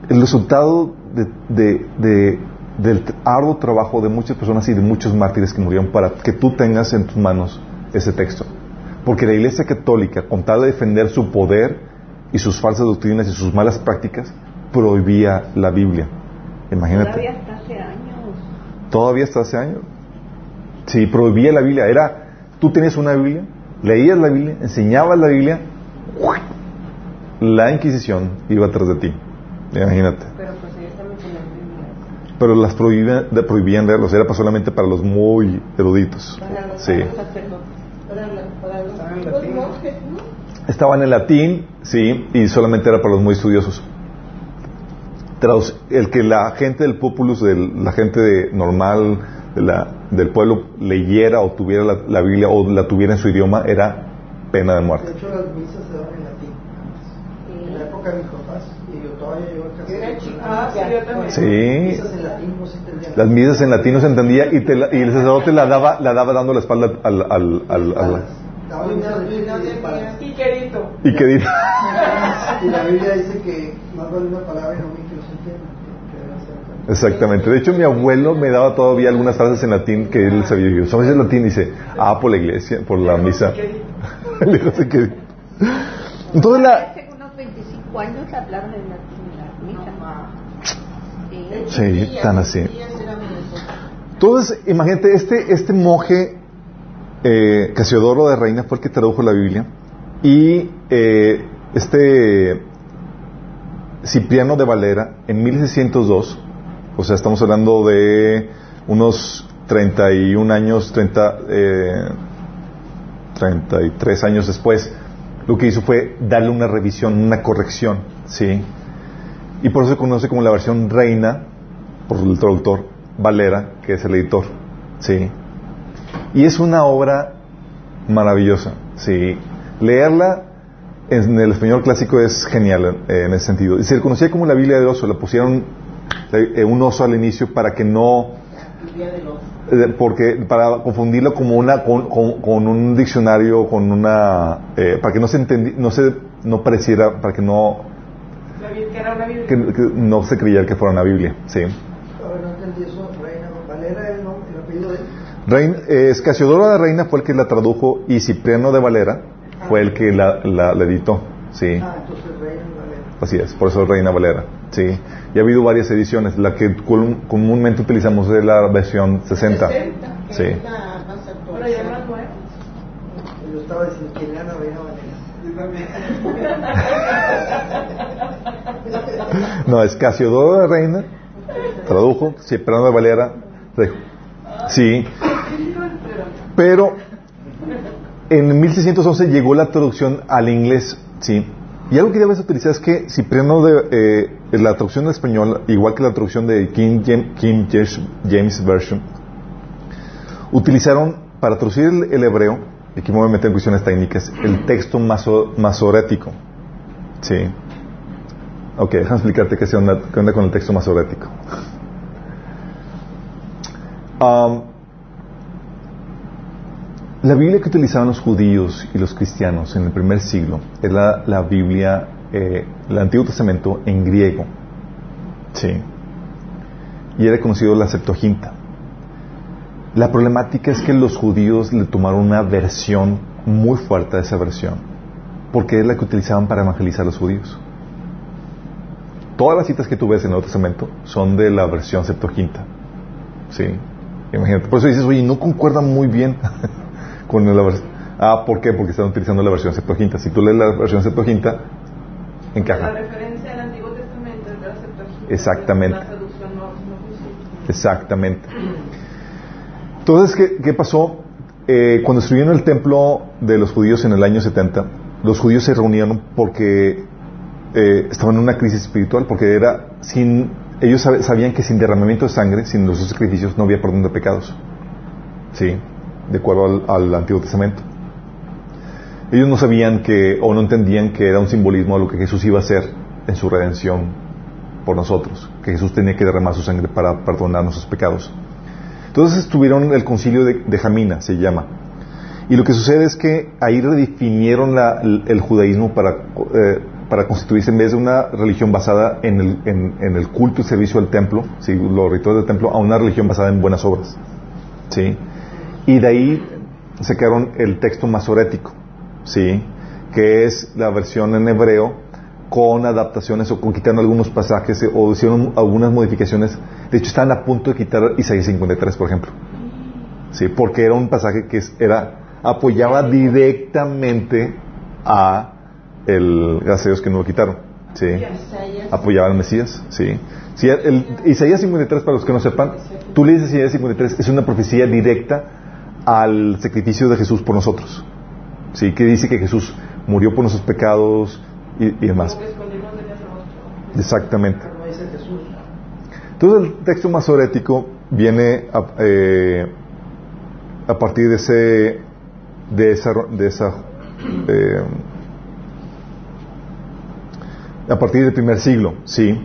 el resultado de, de- de- del arduo trabajo de muchas personas y de muchos mártires que murieron para que tú tengas en tus manos ese texto. Porque la Iglesia Católica, con tal de defender su poder y sus falsas doctrinas y sus malas prácticas, prohibía la Biblia. Imagínate. Todavía hasta hace años. Todavía hasta hace años. Sí, prohibía la Biblia. Era, tú tenías una Biblia, leías la Biblia, enseñabas la Biblia, la Inquisición iba atrás de ti. Imagínate. Pero pues. Pero las prohibían, leerlos. Era solamente para los muy eruditos. Para los Sí. Para, los, en los latín. monjes, ¿no? Estaban en latín, sí, y solamente era para los muy estudiosos. Traduc- el que la gente del populus, del- la gente de- normal la- del pueblo leyera o tuviera la, la Biblia o la tuviera en su idioma era pena de De muerte. hecho, las misas se daban en latín. En la época de mis papás, y yo todavía llevo el caso. Yo era chiquita. Ah, sí, yo también. Sí, Misas en latín no se entendían. las misas en latín no se entendía y, te la- y el sacerdote la daba, la daba dando la espalda al... al, al, Y quedito. y. [laughs] Y la Biblia dice que más vale una palabra y no mil Exactamente. De hecho, mi abuelo me daba todavía algunas frases en latín que él sabía. Yo, ¿sabes el latín? Dice, ah, por la iglesia, por la misa. [laughs] Entonces la... Hace unos 25 años hablaron en latín en las misas. Sí. Tan así. Entonces, imagínate, este, este monje eh, Casiodoro de Reina fue el que tradujo la Biblia y eh, este Cipriano de Valera en 1602, o sea, estamos hablando de unos 31 años, 30, eh, 33 años después, lo que hizo fue darle una revisión, una corrección, ¿sí? Y por eso se conoce como la versión reina, por el traductor Valera, que es el editor, ¿sí? Y es una obra maravillosa, ¿sí? Leerla en el español clásico es genial eh, en ese sentido. Y se le conocía como la Biblia de oso, la pusieron un oso al inicio para que no eh, porque para confundirlo como una con, un diccionario con una eh, para que no se entendi- no se no pareciera para que no que no se creyera que fuera una Biblia sí. Reina apellido de. Eh, Reina fue el que la tradujo y Cipriano de Valera fue el que la, la- editó sí Ah. Así es por eso es Reina Valera sí y ha habido varias ediciones la que com- comúnmente utilizamos es la versión 60 sí Es la más Pero ya no. Yo estaba diciendo que era Reina Valera. Yo. No, es Casiodoro de Reina, tradujo, Cipriano de Valera. Sí, pero en 1611 llegó la traducción al inglés, sí. Y algo que debes utilizar es que Cipriano de eh, la traducción en español, igual que la traducción de King James, King Version, utilizaron para traducir el, hebreo, y aquí me voy a meter en cuestiones técnicas, el texto maso- masorético. Sí. Ok, déjame explicarte qué, onda, qué onda con el texto masorético. Am, la Biblia que utilizaban los judíos y los cristianos en el primer siglo es la, Biblia, eh, el Antiguo Testamento en griego. Sí. Y era conocido la Septuaginta. La problemática es que los judíos le tomaron una versión muy fuerte a esa versión, porque es la que utilizaban para evangelizar a los judíos. Todas las citas que tú ves en el Nuevo Testamento son de la versión Septuaginta. Sí. Imagínate. Por eso dices, oye, no concuerda muy bien [laughs] con la versión. Ah, ¿por qué? Porque están utilizando la versión Septuaginta. Si tú lees la versión Septuaginta, La encaja. referencia al Antiguo Testamento es de la Septuaginta. Exactamente. La no, no. Exactamente. Entonces, ¿qué, qué pasó? Eh, cuando estuvieron el templo de los judíos en el año 70, los judíos se reunieron porque eh, estaban en una crisis espiritual, porque era sin ellos sab- sabían que sin derramamiento de sangre, sin los sacrificios, no había perdón de pecados. Sí, de acuerdo al, Antiguo Testamento. Ellos no sabían que, o no entendían que era un simbolismo de lo que Jesús iba a hacer en su redención por nosotros, que Jesús tenía que derramar su sangre para perdonar nuestros pecados. Entonces estuvieron el concilio de, de Jamina, se llama. Y lo que sucede es que ahí redefinieron el, judaísmo para, eh, para constituirse en vez de una religión basada en el, en- en el culto y servicio al templo, ¿sí? los rituales del templo, a una religión basada en buenas obras. ¿sí? Y de ahí sacaron el texto masorético, ¿sí? que es la versión en hebreo con adaptaciones o con quitando algunos pasajes o hicieron algunas modificaciones. De hecho, están a punto de quitar Isaías 53, por ejemplo. Sí, porque era un pasaje que era apoyaba directamente a el gracias a Dios que no lo quitaron. Sí. Apoyaba al Mesías, sí. Sí, el, Isaías 53, para los que no sepan, tú lees Isaías 53, es una profecía directa al sacrificio de Jesús por nosotros. Sí, que dice que Jesús murió por nuestros pecados y, y demás. Exactamente. Entonces el texto masorético viene a, eh, a partir de ese de esa de esa eh, a partir del primer siglo, sí.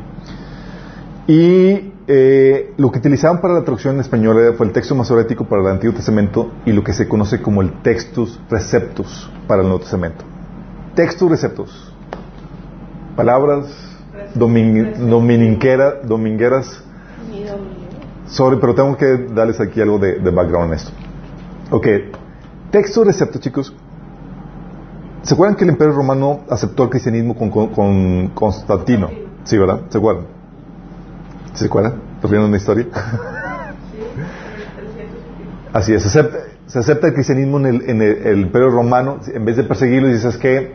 Y eh, lo que utilizaban para la traducción en español fue el texto masorético para el Antiguo Testamento y lo que se conoce como el textus receptus para el Nuevo Testamento. Textus receptus. Palabras domingueras domingo. Sorry, pero tengo que darles aquí algo de, background en esto. Ok, texto recepto, chicos. ¿Se acuerdan que el Imperio Romano aceptó el cristianismo con- con Constantino? Sí, ¿verdad? ¿Se acuerdan? ¿Sí ¿Se acuerdan? ¿Estás viendo una historia? Sí, en el 300 y pico. Así es, se acepta, se acepta el cristianismo en, el, en el- el Imperio Romano. En vez de perseguirlos, dices que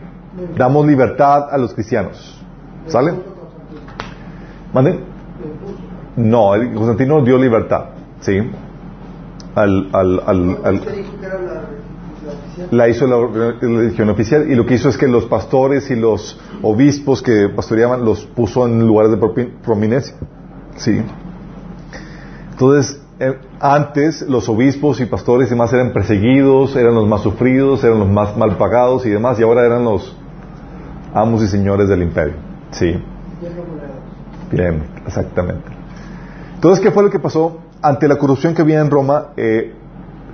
damos libertad a los cristianos. ¿Sale? ¿Mande? No, el- Constantino dio libertad, ¿sí? Al, al, al, al- la hizo la religión oficial y lo que hizo es que los pastores y los obispos que pastoreaban los puso en lugares de prominencia. Sí. Entonces, eh, antes los obispos y pastores y demás eran perseguidos, eran los más sufridos, eran los más mal pagados y demás, y ahora eran los amos y señores del imperio. Sí. Bien exactamente. Entonces, ¿qué fue lo que pasó? Ante la corrupción que había en Roma, eh,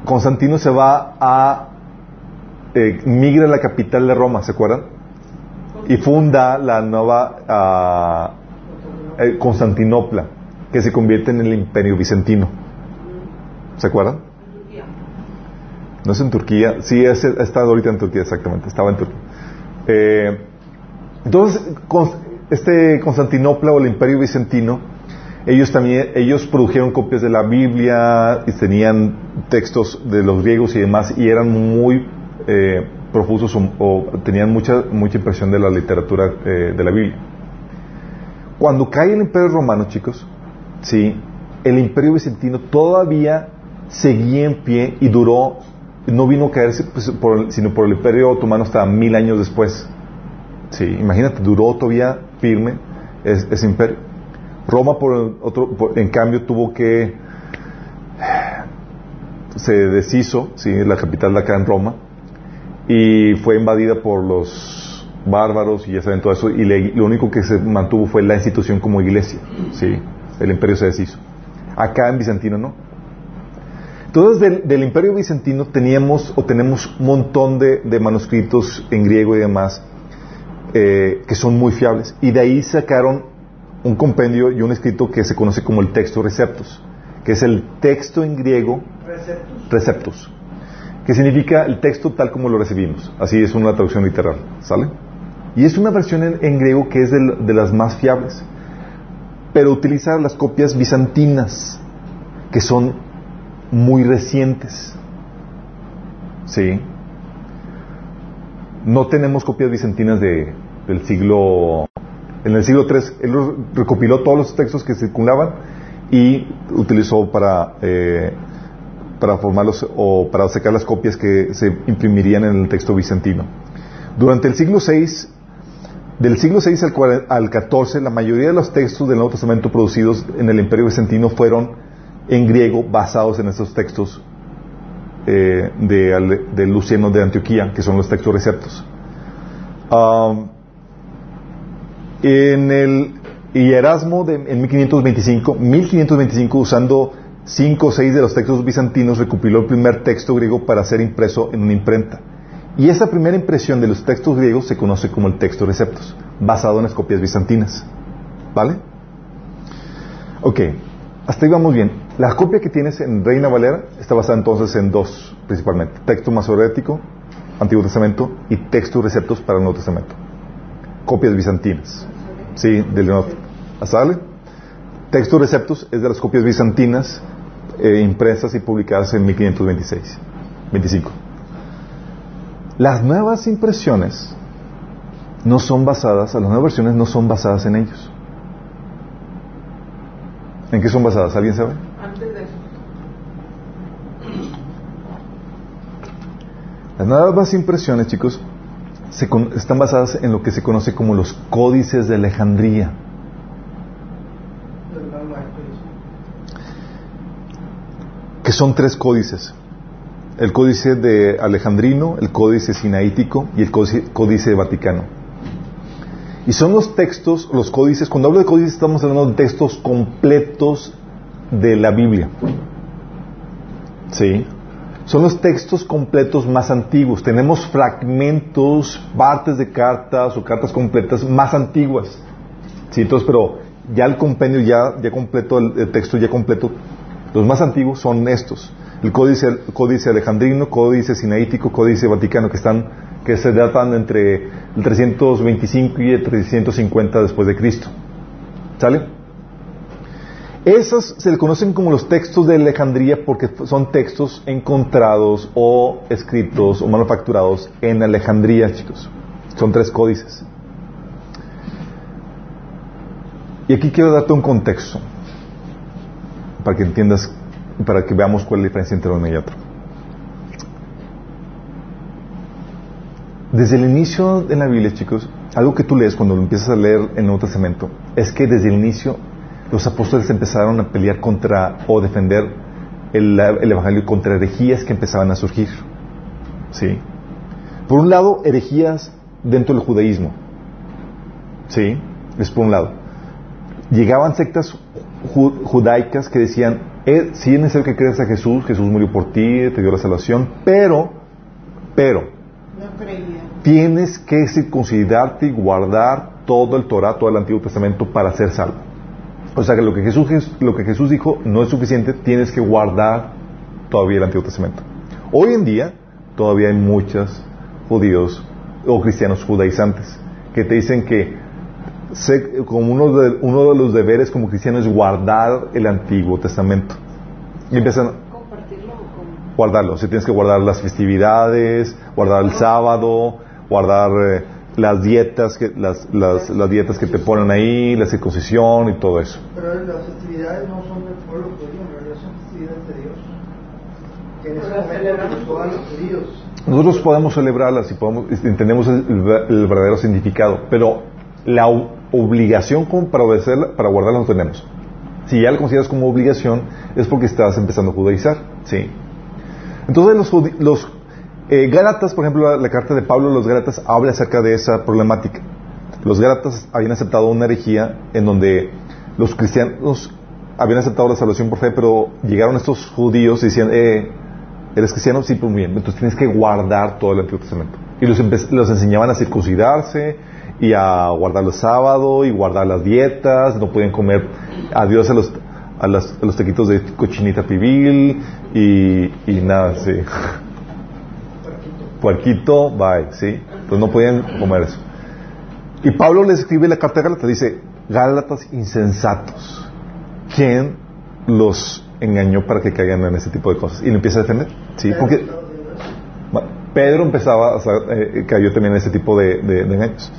Constantino se va a... eh, migra a la capital de Roma, ¿se acuerdan? Y funda la nueva ah, eh, Constantinopla, que se convierte en el imperio bizantino. ¿Se acuerdan? No es en Turquía, sí, es, está ahorita en Turquía, exactamente, estaba en Turquía. Eh, entonces, este Constantinopla o el Imperio Bizantino, ellos también, ellos produjeron copias de la Biblia y tenían textos de los griegos y demás y eran muy eh, profusos o, o tenían mucha mucha impresión de la literatura eh, de la Biblia. Cuando cae el Imperio Romano, chicos, sí, el Imperio Bizantino todavía seguía en pie y duró, no vino a caerse pues, sino por el Imperio Otomano hasta mil años después. Sí, imagínate, duró todavía firme es- ese imperio. Roma, por otro, por- en cambio, tuvo que [sighs] se deshizo, sí, la capital de acá en Roma, y fue invadida por los bárbaros y ya saben todo eso, y le- lo único que se mantuvo fue la institución como iglesia, sí, el imperio se deshizo. Acá en Bizantino no. Entonces del, del imperio bizantino teníamos o tenemos un montón de, de manuscritos en griego y demás eh, que son muy fiables. Y de ahí sacaron un compendio y un escrito que se conoce como el texto receptus, que es el texto en griego Receptus. receptus, que significa el texto tal como lo recibimos. Así es una traducción literal, ¿sale? Y es una versión en, en griego que es de las más fiables, pero utiliza las copias bizantinas, que son muy recientes. ¿Sí? No tenemos copias bizantinas de, del siglo... En el siglo III, él recopiló todos los textos que circulaban y utilizó para, eh, para formarlos o para sacar las copias que se imprimirían en el texto bizantino. Durante el siglo VI, del siglo VI al, XIV, la mayoría de los textos del Nuevo Testamento producidos en el Imperio Bizantino fueron en griego basados en estos textos eh, de, de Luciano de Antioquía, que son los textos receptos. En el y Erasmo de, en 1525, 1525 usando cinco o seis de los textos bizantinos recopiló el primer texto griego para ser impreso en una imprenta. Y esa primera impresión de los textos griegos se conoce como el texto receptos, basado en las copias bizantinas. ¿Vale? Ok, hasta ahí vamos bien. La copia que tienes en Reina Valera está basada entonces en dos, principalmente. Texto masorético, Antiguo Testamento, y textos receptos para el Nuevo Testamento. Copias bizantinas. Sí, del Nuevo ¿Sale? Textos receptos es de las copias bizantinas eh, impresas y publicadas en 1526. 25. Las nuevas impresiones no son basadas, las nuevas versiones no son basadas en ellos. ¿En qué son basadas? ¿Alguien sabe? Antes de eso. Las nuevas impresiones, chicos, se con- están basadas en lo que se conoce como los códices de Alejandría. Que son tres códices. El códice de Alejandrino, el códice sinaítico y el códice, códice vaticano. Y son los textos, los códices, cuando hablo de códices estamos hablando de textos completos de la Biblia. ¿Sí? Son los textos completos más antiguos. Tenemos fragmentos, partes de cartas o cartas completas más antiguas. ¿Sí? Entonces, pero ya el compendio, ya, ya completo, el, el texto ya completo, los más antiguos son estos. El códice, el códice alejandrino, códice sinaítico, códice vaticano, que están, que se datan entre el 325 y el 350 después de Cristo. ¿Sale? Esos se le conocen como los textos de Alejandría porque son textos encontrados o escritos o manufacturados en Alejandría, chicos. Son tres códices. Y aquí quiero darte un contexto para que entiendas, para que veamos cuál es la diferencia entre uno y otro. Desde el inicio de la Biblia, chicos, algo que tú lees cuando lo empiezas a leer en el Nuevo Testamento es que desde el inicio los apóstoles empezaron a pelear contra o defender el, el Evangelio contra herejías que empezaban a surgir. ¿Sí? Por un lado, herejías dentro del judaísmo. ¿Sí? Es por un lado. Llegaban sectas ju- judaicas que decían, eh, sí es necesario que creas a Jesús, Jesús murió por ti, te dio la salvación, pero, pero, No creía. tienes que circuncidarte y guardar todo el Torah, todo el Antiguo Testamento para ser salvo. O sea que lo que Jesús, lo que Jesús dijo no es suficiente, tienes que guardar todavía el Antiguo Testamento. Hoy en día todavía hay muchos judíos o cristianos judaizantes que te dicen que se- como uno de, uno de los deberes como cristiano es guardar el Antiguo Testamento. Y empiezan, guardarlo. Si tienes que guardar las festividades, guardar el sábado, guardar eh, las dietas, que, las, las, las dietas que te ponen ahí, la circuncisión y todo eso. Pero las festividades no son del pueblo judío, en realidad son festividades de Dios. Que en ese momento los judíos. Nosotros podemos celebrarlas y podemos, entendemos el, el verdadero significado, pero la obligación como para para guardarla no tenemos. Si ya la consideras como obligación, es porque estás empezando a judaizar, ¿sí? Entonces los, los eh, Gálatas, por ejemplo, la, carta de Pablo a los Gálatas habla acerca de esa problemática. Los Gálatas habían aceptado una herejía en donde los cristianos habían aceptado la salvación por fe, pero llegaron estos judíos y decían, eh, ¿eres cristiano? Sí, pues muy bien. Entonces tienes que guardar todo el Antiguo Testamento. Y los, los enseñaban a circuncidarse y a guardar los sábados y guardar las dietas, no podían comer adiós a los, a las- a los taquitos de cochinita pibil y, y nada, sí. Puerquito, bye, ¿sí? Entonces no podían comer eso. Y Pablo les escribe la carta de Gálatas, dice, Gálatas insensatos, ¿quién los engañó para que caigan en ese tipo de cosas? Y lo empieza a defender, ¿sí? Porque Pedro empezaba, o sea, eh, cayó también en ese tipo de, de- de engaños.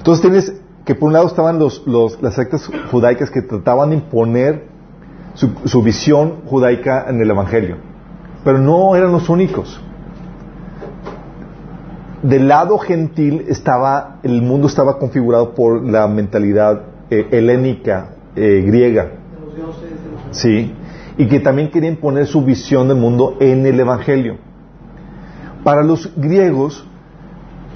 Entonces tienes que por un lado estaban los, los- las sectas judaicas que trataban de imponer su, visión judaica en el Evangelio, pero no eran los únicos del lado gentil estaba, el mundo estaba configurado por la mentalidad eh, helénica, eh, griega, ¿sí? Y que también querían poner su visión del mundo en el Evangelio. Para los griegos,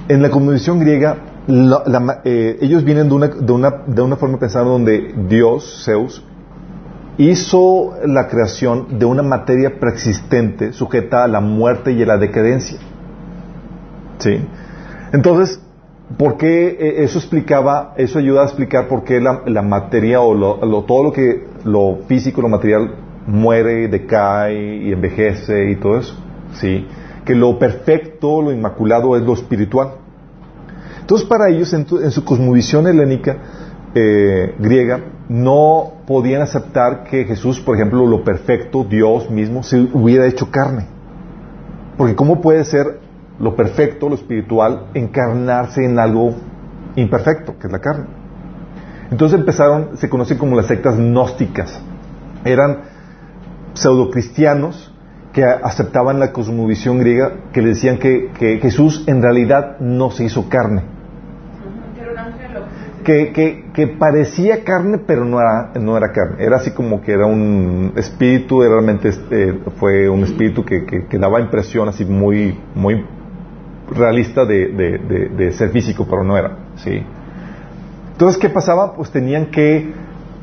en la cosmovisión griega, la- eh, ellos vienen de una, de, una, de una forma de pensar donde Dios, Zeus, hizo la creación de una materia preexistente sujeta a la muerte y a la decadencia. ¿Sí? Entonces, ¿por qué eh, eso explicaba, eso ayuda a explicar por qué la, la materia o lo- lo- todo lo que, lo físico, lo material muere, decae y envejece y todo eso? ¿Sí? Que lo perfecto, lo inmaculado es lo espiritual. Entonces, para ellos, en, su cosmovisión helénica eh, griega, no podían aceptar que Jesús, por ejemplo, lo perfecto, Dios mismo, se hubiera hecho carne. Porque ¿cómo puede ser lo perfecto, lo espiritual, encarnarse en algo imperfecto, que es la carne? Entonces empezaron, se conocen como las sectas gnósticas. Eran pseudocristianos que aceptaban la cosmovisión griega, que le decían que Jesús en realidad no se hizo carne. Que era un ángel o Que, parecía carne, pero no era, no era carne. Era así como que era un espíritu, realmente este, fue un espíritu que, daba impresión así muy, muy realista de ser físico, pero no era. ¿sí? Entonces, ¿qué pasaba? Pues tenían que,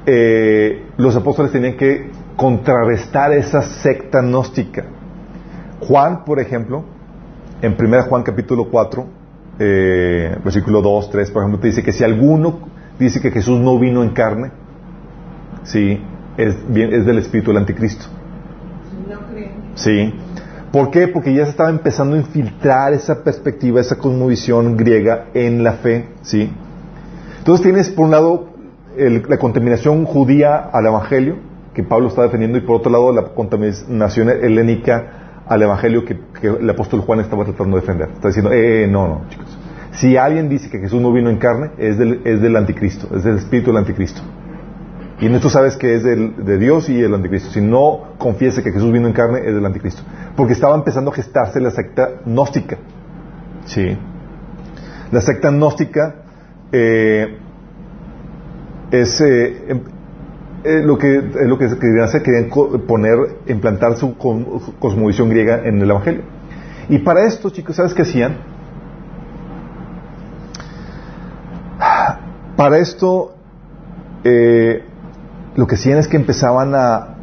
eh, los apóstoles tenían que contrarrestar esa secta gnóstica. Juan, por ejemplo, en 1 Juan capítulo 4, eh, versículo 2, 3, por ejemplo, te dice que si alguno dice que Jesús no vino en carne, sí, es, bien, es del espíritu del anticristo. No creen. Sí. ¿Por qué? Porque ya se estaba empezando a infiltrar esa perspectiva, esa cosmovisión griega en la fe, ¿sí? Entonces tienes, por un lado, el- la contaminación judía al evangelio, que Pablo está defendiendo, y por otro lado, la contaminación helénica al evangelio que, el apóstol Juan estaba tratando de defender. Está diciendo, eh, eh, no, no, chicos. Si alguien dice que Jesús no vino en carne, es del, es del anticristo, es del espíritu del anticristo. Y en esto sabes que es de Dios y el anticristo. Si no confiese que Jesús vino en carne, es del anticristo. Porque estaba empezando a gestarse la secta gnóstica. Sí. La secta gnóstica eh, es eh, em- eh, lo que es lo que se querían hacer, querían poner, implantar su cosmovisión griega en el Evangelio. Y para esto, chicos, ¿sabes qué hacían? Para esto, eh, lo que hacían es que empezaban a,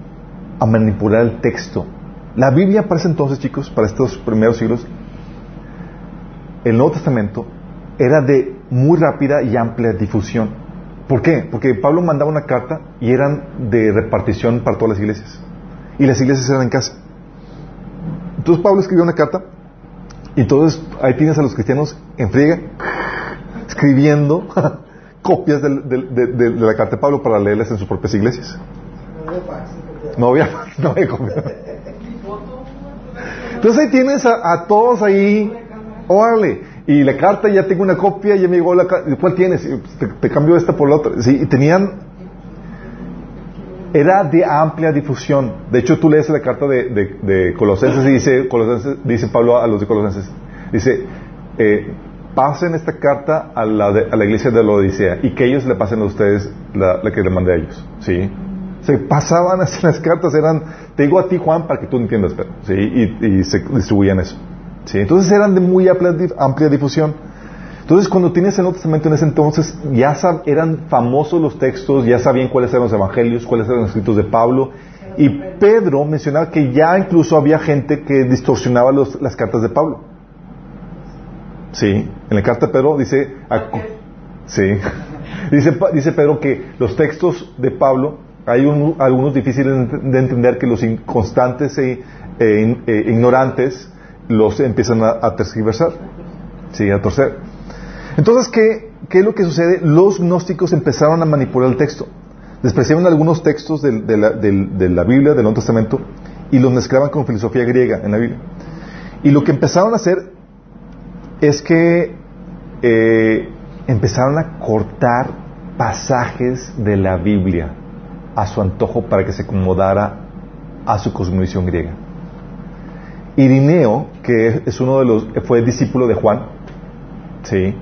a manipular el texto. La Biblia para ese entonces, chicos, para estos primeros siglos, el Nuevo Testamento era de muy rápida y amplia difusión. ¿Por qué? Porque Pablo mandaba una carta y eran de repartición para todas las iglesias. Y las iglesias eran en casa. Entonces Pablo escribió una carta y entonces ahí tienes a los cristianos en friega escribiendo [laughs] copias de, la carta de Pablo para leerlas en sus propias iglesias. No había, [laughs] no había. Entonces ahí tienes a todos ahí, órale, y la carta ya tengo una copia, ya me llegó la carta, ¿cuál tienes? Pues, Te, cambio esta por la otra. Sí, y tenían, era de amplia difusión. De hecho, tú lees la carta de, de- Colosenses y dice, Colosenses, dice Pablo a los de Colosenses, dice, eh, pasen esta carta a la, de- a la iglesia de la Odisea y que ellos le pasen a ustedes la, que le mandé a ellos. ¿Sí? Se pasaban [laughs] así las cartas, eran, te digo a ti Juan para que tú entiendas, pero, ¿sí? y se distribuían eso. ¿Sí? Entonces eran de muy amplia, amplia difusión. Entonces cuando tienes el Nuevo Testamento en ese entonces, ya sab- eran famosos los textos, ya sabían cuáles eran los evangelios, cuáles eran los escritos de Pablo. Y Pedro mencionaba que ya incluso había gente que distorsionaba los- las cartas de Pablo. Sí, en la carta de Pedro dice, sí, [laughs] dice, dice Pedro que los textos de Pablo hay un- algunos difíciles de ent- de entender que los inconstantes e, e e ignorantes los empiezan a, a tergiversar, sí, a torcer. Entonces, ¿qué, ¿qué es lo que sucede? Los gnósticos empezaron a manipular el texto. Despreciaban algunos textos del- de, la, del- de la Biblia, del Nuevo Testamento, y los mezclaban con filosofía griega en la Biblia. Y lo que empezaron a hacer es que eh, empezaron a cortar pasajes de la Biblia a su antojo para que se acomodara a su cosmovisión griega. Irineo, que es uno de los, fue discípulo de Juan, sí,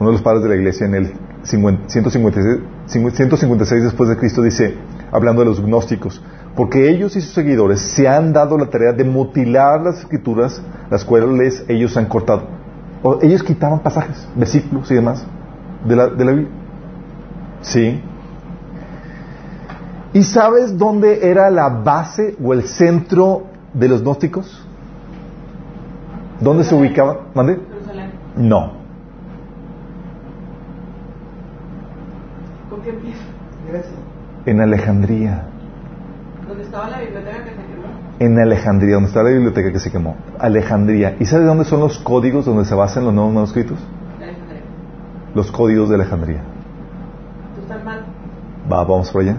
uno de los padres de la iglesia en el 50 156, 156 después de Cristo dice, hablando de los gnósticos, porque ellos y sus seguidores se han dado la tarea de mutilar las escrituras, las cuales ellos han cortado. O ellos quitaban pasajes, versículos y demás de la, de la Biblia. Sí. ¿Y sabes dónde era la base o el centro de los gnósticos? ¿Dónde se ubicaban? ¿Mande? Jerusalén. No. ¿Con qué empieza? En Alejandría. ¿Dónde estaba la biblioteca que se quemó? En Alejandría, donde está la biblioteca que se quemó. Alejandría. ¿Y sabes dónde son los códigos donde se basan los nuevos manuscritos? De Alejandría. Los códigos de Alejandría. Tú estás mal. Va, vamos por allá.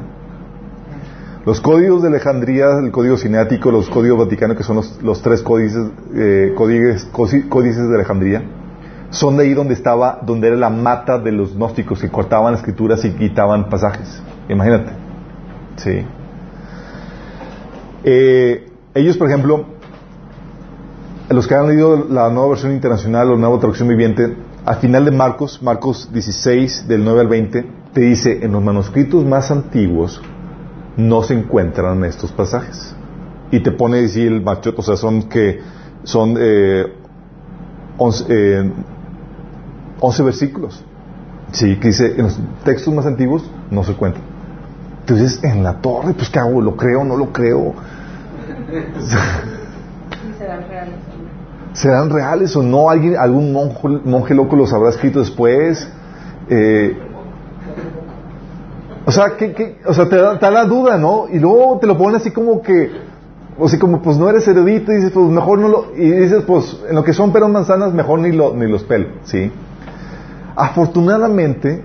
Los códigos de Alejandría, el código cinético, los códigos vaticanos, que son los, los tres códices, eh, códices, cosi- códices de Alejandría, son de ahí donde estaba, donde era la mata de los gnósticos que cortaban escrituras y quitaban pasajes. Imagínate. Sí. Eh, ellos, por ejemplo, los que han leído la nueva versión internacional o nueva traducción viviente, al final de Marcos, Marcos 16, del 9 al 20, te dice, en los manuscritos más antiguos no se encuentran estos pasajes. Y te pone decir el machote, o sea, son que son eh, 11, eh, 11 versículos. Sí, que dice, en los textos más antiguos no se cuentan. Entonces, en la torre, pues ¿qué hago? ¿Lo creo? ¿No lo creo? [laughs] Serán reales. ¿Serán reales o no? ¿Alguien, ¿Algún monje, monje loco los habrá escrito después? Eh, o sea, que, que- o sea te, da, la duda, ¿no? Y luego te lo ponen así como que, o sea, como pues no eres erudito y dices, pues mejor no lo, y dices, pues en lo que son peras manzanas, mejor ni, lo, ni los pelo, ¿sí? Afortunadamente,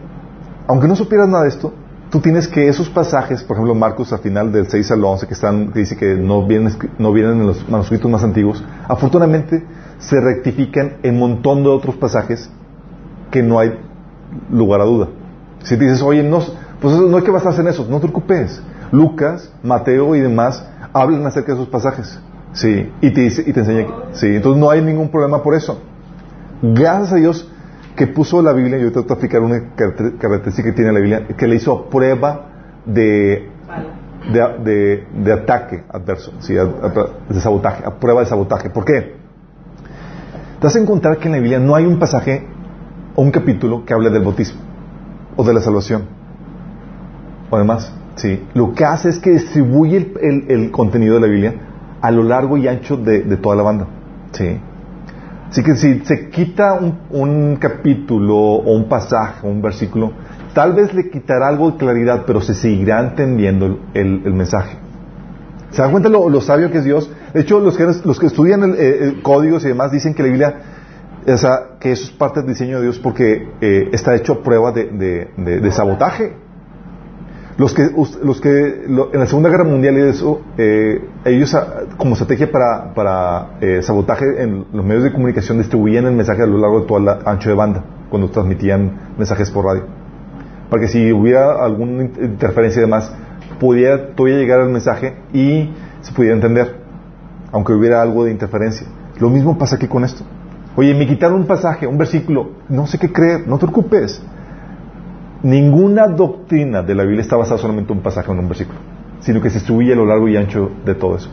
aunque no supieras nada de esto, tú tienes que esos pasajes, por ejemplo, Marcos al final del 6 al 11, que, están, que dice que no vienen, no vienen en los manuscritos más antiguos, afortunadamente se rectifican en un montón de otros pasajes que no hay lugar a duda. Si dices, oye, no, Pues no hay que basarse en eso, no te preocupes. Lucas, Mateo y demás hablan acerca de esos pasajes. Sí, y te, dice, y te enseña. Sí, entonces no hay ningún problema por eso. Gracias a Dios que puso la Biblia, yo te voy a explicar una característica que tiene la Biblia, que le hizo prueba de, de, de, ataque adverso, ¿sí? de sabotaje, a prueba de sabotaje. ¿Por qué? Te vas a encontrar que en la Biblia no hay un pasaje o un capítulo que hable del bautismo o de la salvación o demás. Sí. Lo que hace es que distribuye el, contenido de la Biblia a lo largo y ancho de, toda la banda. Sí. Así que si se quita un, capítulo o un pasaje un versículo, tal vez le quitará algo de claridad, pero se seguirá entendiendo el, mensaje. ¿Se dan cuenta lo, sabio que es Dios? De hecho, los que, los que estudian el, códigos y demás dicen que la Biblia, o sea, que eso es parte del diseño de Dios porque eh, está hecho a prueba de sabotaje. Los que, los que en la Segunda Guerra Mundial y eso, eh, ellos ah, como estrategia para, para eh, sabotaje en los medios de comunicación distribuían el mensaje a lo largo de todo el ancho de banda cuando transmitían mensajes por radio. Para que si hubiera alguna interferencia y demás, pudiera todavía llegar el mensaje y se pudiera entender, aunque hubiera algo de interferencia. Lo mismo pasa aquí con esto. Oye, me quitaron un pasaje, un versículo, no sé qué creer, no te preocupes. Ninguna doctrina de la Biblia está basada solamente en un pasaje o en un versículo, sino que se distribuye a lo largo y ancho de todo eso.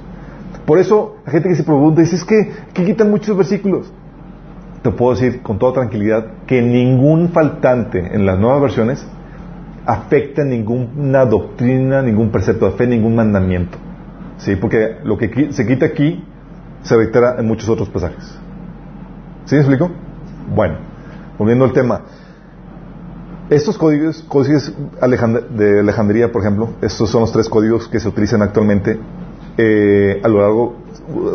Por eso, la gente que se pregunta dice, es que, quitan muchos versículos. Te puedo decir con toda tranquilidad que ningún faltante en las nuevas versiones afecta ninguna doctrina, ningún precepto de fe, ningún mandamiento. ¿Sí? Porque lo que se quita aquí se reitera en muchos otros pasajes. ¿Sí me explico? Bueno, volviendo al tema. Estos códigos, códigos de Alejandría, por ejemplo, estos son los tres códigos que se utilizan actualmente eh, a lo largo,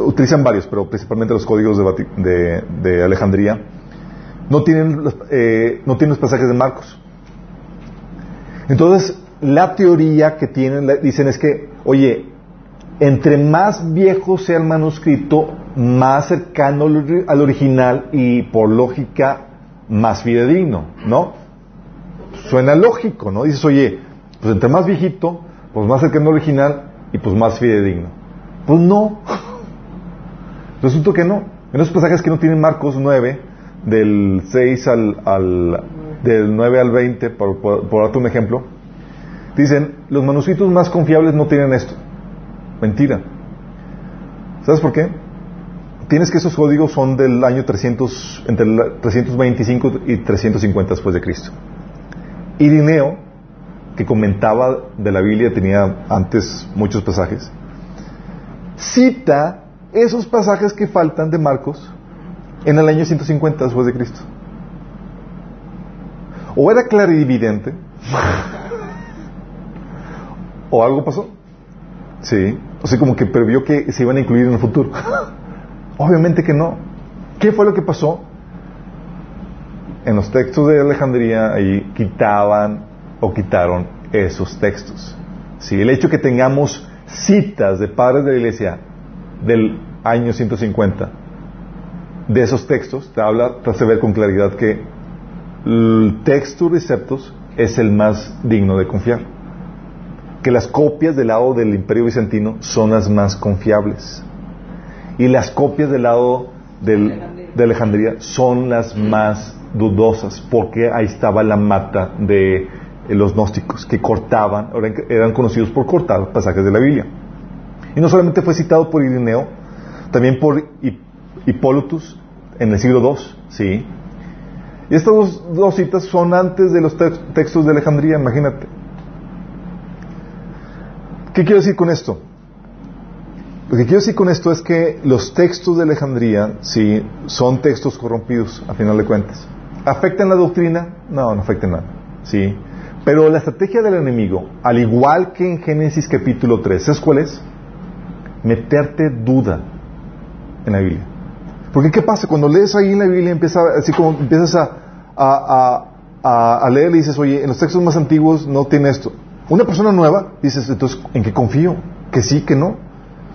utilizan varios, pero principalmente los códigos de, Alejandría, no tienen, eh, no tienen los pasajes de Marcos. Entonces, la teoría que tienen, dicen es que, oye, entre más viejo sea el manuscrito, más cercano al original y por lógica más fidedigno, ¿no? Suena lógico, ¿no? Dices, oye, pues entre más viejito, pues más cercano al original y pues más fidedigno. Pues no. [laughs] Resulta que no. En esos pasajes que no tienen Marcos 9, del 6 al, al del 9 al 20, por, por, darte un ejemplo, dicen, los manuscritos más confiables no tienen esto. Mentira. ¿Sabes por qué? Tienes que esos códigos son del año 300, entre el 325 y 350 después de Cristo. Irineo, que comentaba de la Biblia, tenía antes muchos pasajes, cita esos pasajes que faltan de Marcos en el año 150 después de Cristo. O era clarividente, o algo pasó. Sí, o sea, como que previó que se iban a incluir en el futuro. [laughs] Obviamente que no. ¿Qué fue lo que pasó? En los textos de Alejandría ahí quitaban o quitaron esos textos. Si el hecho que tengamos citas de padres de la iglesia del año 150 de esos textos te habla, te hace ver con claridad que el texto receptos es el más digno de confiar. Que las copias del lado del imperio bizantino son las más confiables. Y las copias del lado del, de Alejandría son las más dudosas, porque ahí estaba la mata de eh, los gnósticos, que cortaban, eran conocidos por cortar pasajes de la Biblia. Y no solamente fue citado por Irineo, también por Hipólitus en el siglo II, ¿sí? Y estas dos, citas son antes de los textos de Alejandría, imagínate. ¿Qué quiero decir con esto? Lo que quiero decir con esto es que los textos de Alejandría, sí, son textos corrompidos, a final de cuentas. ¿Afectan la doctrina? No, no afectan nada. ¿Sí? Pero la estrategia del enemigo, al igual que en Génesis capítulo 3, ¿es cuál es? Meterte duda en la Biblia. Porque ¿qué pasa? Cuando lees ahí en la Biblia, empieza, así como empiezas a, a, a, a leer y dices, oye, en los textos más antiguos no tiene esto. Una persona nueva, dices, entonces, ¿en qué confío? ¿Que sí, que no?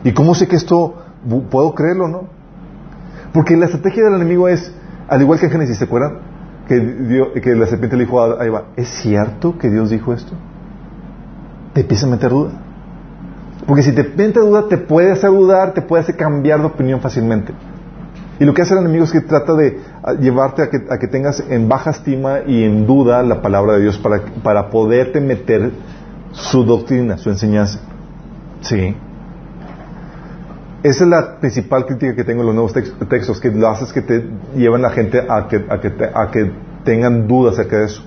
¿Y cómo sé que esto puedo creerlo o no? Porque la estrategia del enemigo es, al igual que en Génesis, ¿se acuerdan? Que, la serpiente le dijo a Eva, ¿es cierto que Dios dijo esto? te empieza a meter duda. Porque si te mete duda, te puede hacer dudar, te puede hacer cambiar de opinión fácilmente. Y lo que hace el enemigo es que trata de ah, llevarte a que, a que tengas en baja estima y en duda la palabra de Dios para, para poderte meter su doctrina, su enseñanza. Sí. Esa es la principal crítica que tengo en los nuevos tex- textos, que lo haces que te llevan a la gente a que, a que, a que tengan dudas acerca de eso.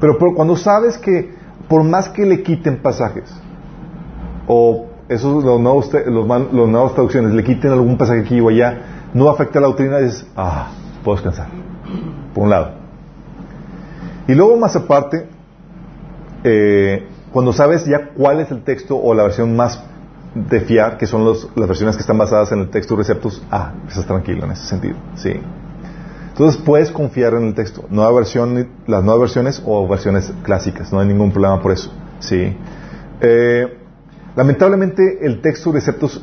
Pero, cuando sabes que por más que le quiten pasajes, o esos los nuevos, los, los nuevas traducciones le quiten algún pasaje aquí o allá, no afecta a la doctrina, dices, ah, puedo descansar. Por un lado. Y luego más aparte, eh, cuando sabes ya cuál es el texto o la versión más de fiar, que son los- las versiones que están basadas en el texto receptus, ah, estás tranquilo en ese sentido, sí. Entonces puedes confiar en el texto, nueva versión, las nuevas versiones o versiones clásicas, no hay ningún problema por eso, sí. Eh, lamentablemente el texto receptus,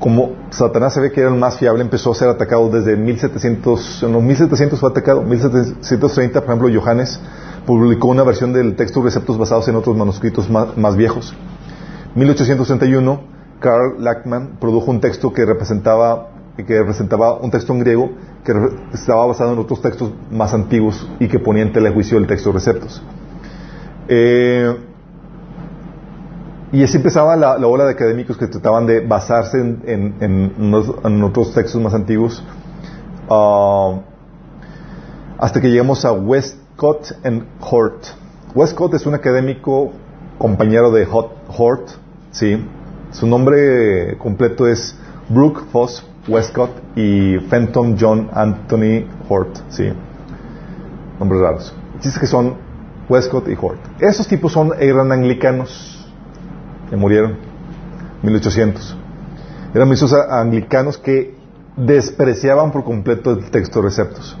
como Satanás se ve que era el más fiable, empezó a ser atacado desde 1700, en los 1700 fue atacado, 1730, por ejemplo, Johannes publicó una versión del texto receptus basados en otros manuscritos más viejos. 1831, Karl Lackman produjo un texto que representaba, que representaba un texto en griego que estaba basado en otros textos más antiguos y que ponía en telejuicio el texto receptus. Eh, y así empezaba la, la ola de académicos que trataban de basarse en, en otros textos más antiguos, ah, hasta que llegamos a Westcott and Hort. Westcott es un académico compañero de Hot- Hort, ¿sí? Su nombre completo es Brooke Foss Westcott y Fenton John Anthony Hort, ¿sí? Nombres raros. Dice que son Westcott y Hort. Esos tipos son, eran anglicanos, que murieron, 1800. Eran ministros a- anglicanos que despreciaban por completo el texto de receptos.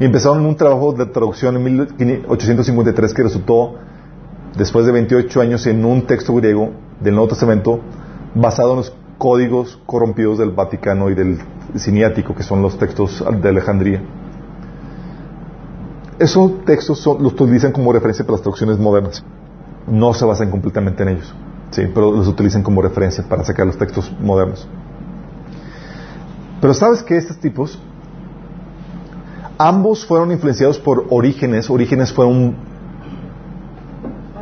Y empezaron un trabajo de traducción en 1853 que resultó, después de 28 años, en un texto griego del Nuevo Testamento basado en los códigos corrompidos del Vaticano y del Siniático, que son los textos de Alejandría. Esos textos los utilizan como referencia para las traducciones modernas. No se basan completamente en ellos, sí, pero los utilizan como referencia para sacar los textos modernos. Pero sabes que estos tipos, ambos fueron influenciados por Orígenes. Orígenes fue un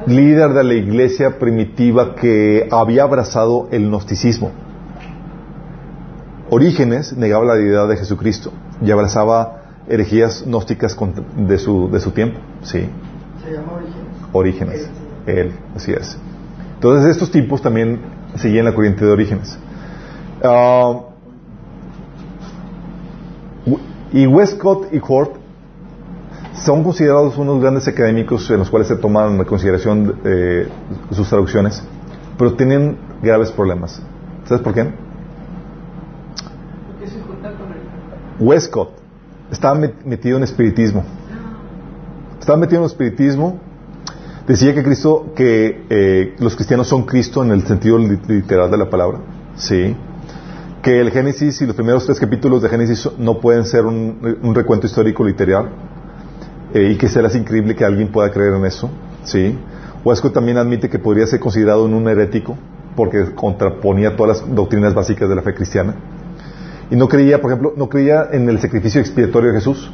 líder de la iglesia primitiva que había abrazado el gnosticismo. Orígenes negaba la deidad de Jesucristo y abrazaba herejías gnósticas de su, de su tiempo. Sí, Se llama Orígenes. Orígenes. Él, así es. Entonces estos tipos también seguían la corriente de Orígenes. Ah, y Westcott y Hort son considerados unos grandes académicos en los cuales se toman en consideración eh, sus traducciones, pero tienen graves problemas. ¿Sabes por qué? Porque se junta con el. Westcott estaba met- metido en espiritismo. Estaba metido en espiritismo. Decía que Cristo, que eh, los cristianos son Cristo en el sentido li- literal de la palabra. Sí. Que el Génesis y los primeros tres capítulos de Génesis no pueden ser un, un recuento histórico literal. Eh, y que será increíble que alguien pueda creer en eso. Sí. Westcott también admite que podría ser considerado un herético porque contraponía todas las doctrinas básicas de la fe cristiana. Y no creía, por ejemplo, no creía en el sacrificio expiatorio de Jesús.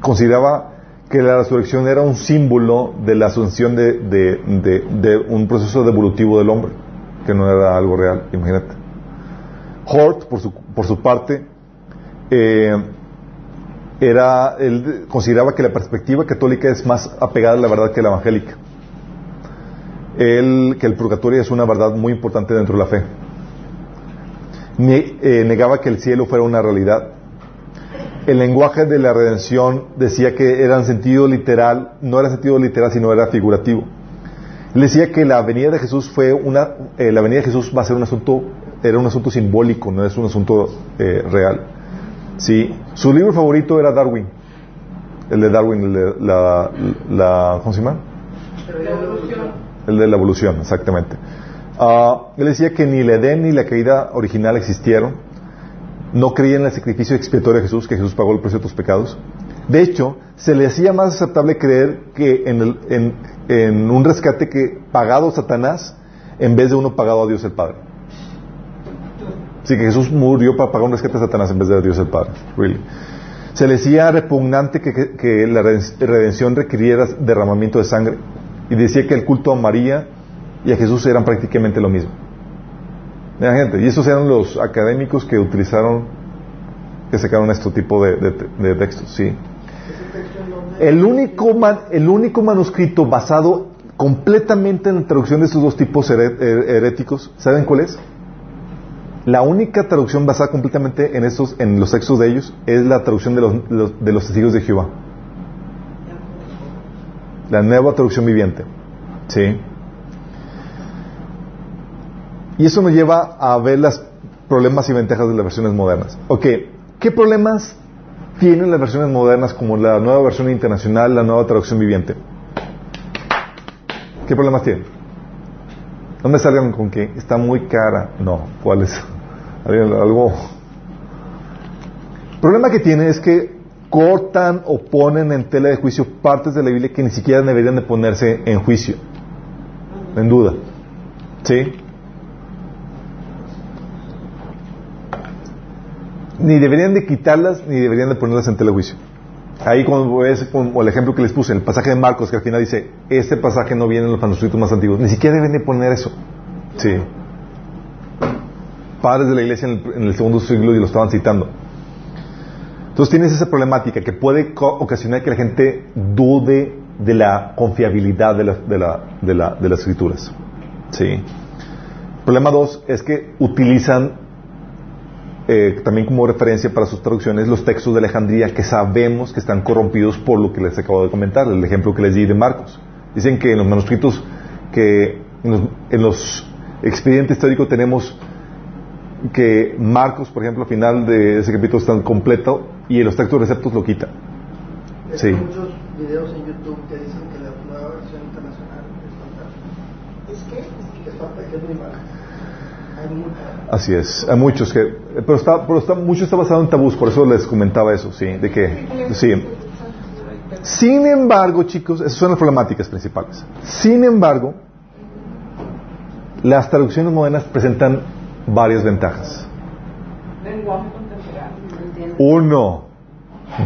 Consideraba que la resurrección era un símbolo de la asunción de, de- de- de un proceso evolutivo del hombre, que no era algo real, imagínate. Hort, por su, por su parte, eh, era, él consideraba que la perspectiva católica es más apegada a la verdad que la evangélica. Él, que el purgatorio es una verdad muy importante dentro de la fe. Eh, negaba que el cielo fuera una realidad. El lenguaje de la redención decía que era en sentido literal, no era sentido literal, sino era figurativo. Él decía que la venida de Jesús fue una, eh, la venida de Jesús va a ser un asunto, era un asunto simbólico, no es un asunto eh, real. Sí, su libro favorito era Darwin, el de Darwin, el de la, la ¿cómo se llama? La evolución. El de la evolución, exactamente. Ah, él decía que ni el Edén ni la caída original existieron. No creía en el sacrificio expiatorio de Jesús, que Jesús pagó el precio de tus pecados. De hecho, se le hacía más aceptable creer que en, el- en- en un rescate que pagado Satanás en vez de uno pagado a Dios el Padre. Así que Jesús murió para pagar un rescate a Satanás en vez de Dios el Padre. Really. Se le decía repugnante que, la reden- redención requiriera derramamiento de sangre y decía que el culto a María y a Jesús eran prácticamente lo mismo. Mira, gente, y esos eran los académicos que utilizaron, que sacaron este tipo de, textos, sí. El único, el único manuscrito basado completamente en la traducción de estos dos tipos heréticos, ¿saben cuál es? La única traducción basada completamente en estos, en los textos de ellos, es la traducción de los, de los testigos de Jehová. La nueva traducción viviente. ¿Sí? Y eso nos lleva a ver los problemas y ventajas de las versiones modernas. Ok, ¿qué problemas tienen las versiones modernas como la nueva versión internacional, la nueva traducción viviente? ¿Qué problemas tienen? No me salgan con que está muy cara. No, ¿cuál es? ¿Alguien- Algo. El problema que tiene es que cortan o ponen en tela de juicio partes de la Biblia que ni siquiera deberían de ponerse en juicio, en duda. ¿Sí? Ni deberían de quitarlas, ni deberían de ponerlas en tela de juicio. Ahí como es como el ejemplo que les puse, el pasaje de Marcos, que al final dice, este pasaje no viene en los manuscritos más antiguos. Ni siquiera deben de poner eso. Sí. Padres de la iglesia en el, segundo siglo y lo estaban citando. Entonces tienes esa problemática que puede ocasionar que la gente dude de la confiabilidad de las escrituras. Sí. Problema dos es que utilizan eh, también como referencia para sus traducciones los textos de Alejandría que sabemos que están corrompidos por lo que les acabo de comentar, el ejemplo que les di de Marcos. Dicen que en los manuscritos que en los, en los expedientes históricos tenemos que Marcos, por ejemplo, al final de ese capítulo está completo y en los textos receptos lo quita. Hay Sí. muchos videos en YouTube que dicen que la nueva versión internacional es fantástica. Es que Es fantástica, que es muy mala. Hay muchas. Así es, hay muchos que, pero está, pero está, mucho está basado en tabús, por eso les comentaba eso, sí, de que, sí. Sin embargo, chicos, esas son las problemáticas principales. Sin embargo, las traducciones modernas presentan varias ventajas. Uno,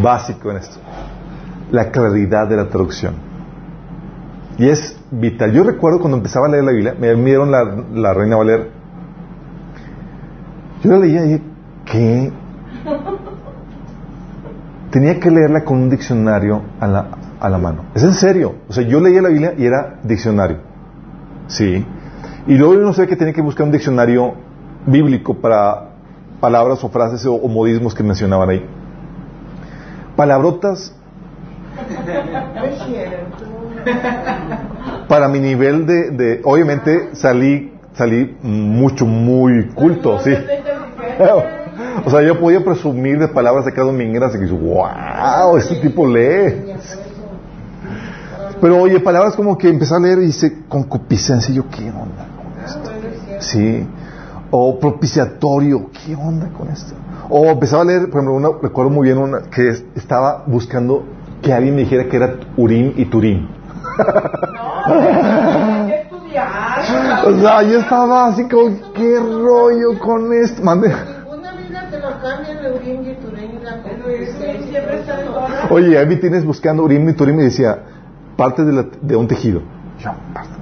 básico en esto, la claridad de la traducción. Y es vital. Yo recuerdo cuando empezaba a leer la Biblia, me dieron la, la Reina Valera. Yo la leía y dije, ¿qué? [laughs] Tenía que leerla con un diccionario a la, a la mano. Es en serio. O sea, yo leía la Biblia y era diccionario. Sí. Y luego yo no sé que tenía que buscar un diccionario bíblico para palabras o frases o, modismos que mencionaban ahí. Palabrotas. Para mi nivel de, obviamente salí salí mucho muy culto sí. [laughs] O sea yo podía presumir de palabras de cada domingueras y que wow este tipo lee pero oye palabras como que empecé a leer y dice concupiscencia yo qué onda sí o propiciatorio qué onda con esto o empezaba a leer por ejemplo una, recuerdo muy bien una que es- estaba buscando que alguien me dijera que era Urim y Turim No, que estudiar. [laughs] O sea, yo estaba así como, ¿qué rollo con esto? Mande. Oye, me tienes buscando Urim y Turim y decía, parte de, la- de un tejido. Yo, parte.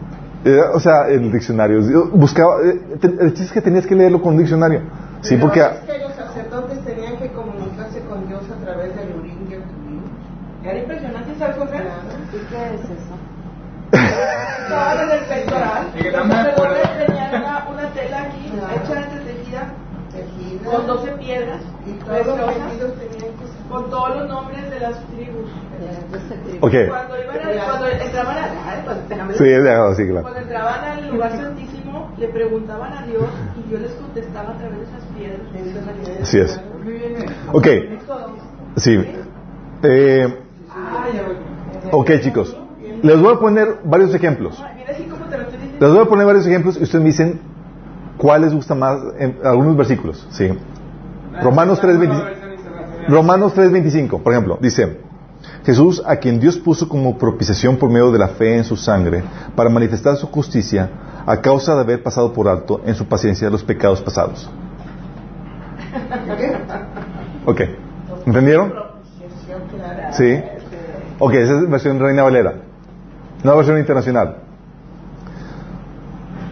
Eh, o sea, el diccionario. Yo buscaba, eh, el chiste es que tenías que leerlo con un diccionario. Sí, porque... Es que los sacerdotes tenían que comunicarse con Dios a través del Urim y el Turín. Era impresionante, ¿sabes por qué? ¿Y qué es eso? Estaban en el pectoral. Y que Los sacerdotes tenían una, una tela aquí, Claro. hecha entretejida, Tejida. con 12 piedras, Y todos los preciosas, vestidos tenían que con todos los nombres de las tribus. Ok. Cuando, entraban a, Sí, sí, claro. Cuando entraban al lugar santísimo, le preguntaban a Dios y Dios les contestaba a través de esas piedras. Así es. Ok, sí. Eh, Ah, ok, chicos. Les voy a poner varios ejemplos. Les voy a poner varios ejemplos y ustedes me dicen cuál les gusta más en algunos versículos. Sí. Romanos 3.25. Romanos 3.25, por ejemplo, dice, Jesús, a quien Dios puso como propiciación por medio de la fe en su sangre, para manifestar su justicia a causa de haber pasado por alto en su paciencia los pecados pasados. Ok. ¿Entendieron? Sí. Ok, esa es versión Reina Valera. No versión internacional.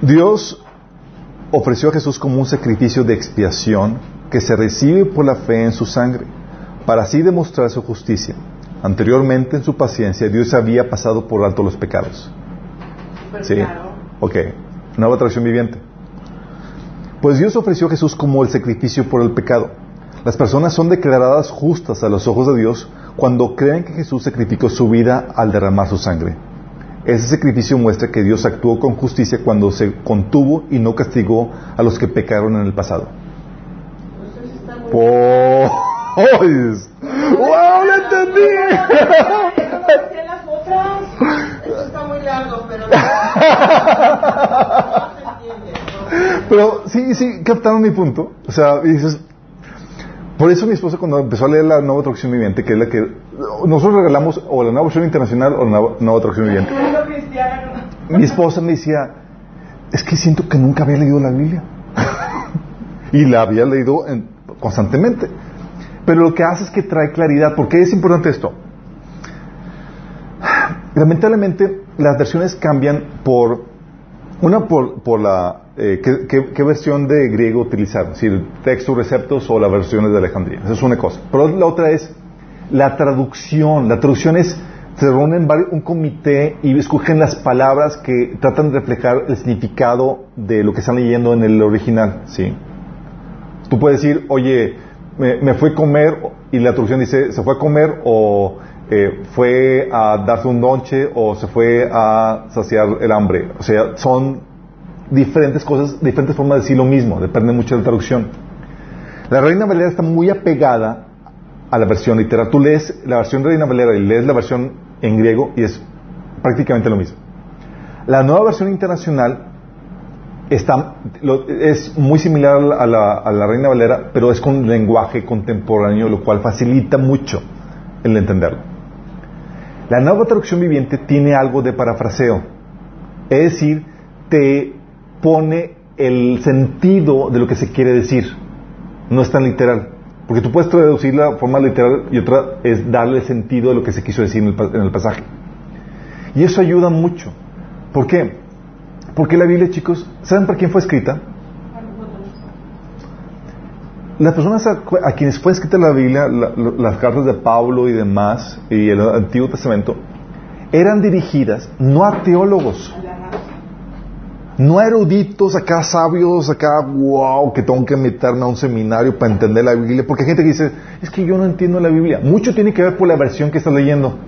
Dios ofreció a Jesús como un sacrificio de expiación que se recibe por la fe en su sangre, para así demostrar su justicia. Anteriormente, en su paciencia, Dios había pasado por alto los pecados. Sí. Ok. Nueva traducción viviente. Pues Dios ofreció a Jesús como el sacrificio por el pecado. Las personas son declaradas justas a los ojos de Dios cuando creen que Jesús sacrificó su vida al derramar su sangre. Ese sacrificio muestra que Dios actuó con justicia cuando se contuvo y no castigó a los que pecaron en el pasado. ¡Oh! [laughs] ¡Wow! ¡Lo entendí! las otras. Esto está muy largo, pero. Pero sí, sí, captaron mi punto. O sea, dices, por eso mi esposa cuando empezó a leer la nueva traducción viviente, que es la que nosotros regalamos o la nueva versión internacional o la nueva, nueva traducción viviente, mi esposa me decía, es que siento que nunca había leído la Biblia. [laughs] y la había leído en- constantemente. Pero lo que hace es que trae claridad. ¿Por qué es importante esto? Lamentablemente, las versiones cambian por una por, por la eh, ¿qué, versión de griego utilizaron, si el texto receptos o las versiones de Alejandría. Esa es una cosa. Pero la otra es la traducción. La traducción es se reúnen un comité y escogen las palabras que tratan de reflejar el significado de lo que están leyendo en el original, ¿sí? Tú puedes decir, oye, me, me fue a comer, y la traducción dice, se fue a comer, o eh, fue a darse un lonche, o se fue a saciar el hambre. O sea, son diferentes cosas, diferentes formas de decir lo mismo, depende mucho de la traducción. La Reina Valera está muy apegada a la versión literal. Tú lees la versión Reina Valera y lees la versión en griego y es prácticamente lo mismo. La nueva versión internacional está, es muy similar a la, a la- a Reina Valera, pero es con lenguaje contemporáneo, lo cual facilita mucho el entenderlo. La nueva traducción viviente tiene algo de parafraseo, es decir, te pone el sentido de lo que se quiere decir, no es tan literal. Porque tú puedes traducir la forma literal y otra es darle el sentido de lo que se quiso decir en el, en el pasaje. Y eso ayuda mucho. ¿Por qué? Porque la Biblia, chicos, ¿saben por quién fue escrita? Las personas a, quienes fue escrita la Biblia, la- la- las cartas de Pablo y demás, y el Antiguo Testamento, eran dirigidas no a teólogos, no a eruditos acá, sabios acá, wow, que tengo que meterme a un seminario para entender la Biblia, porque hay gente que dice, es que yo no entiendo la Biblia. Mucho tiene que ver por la versión que estás leyendo.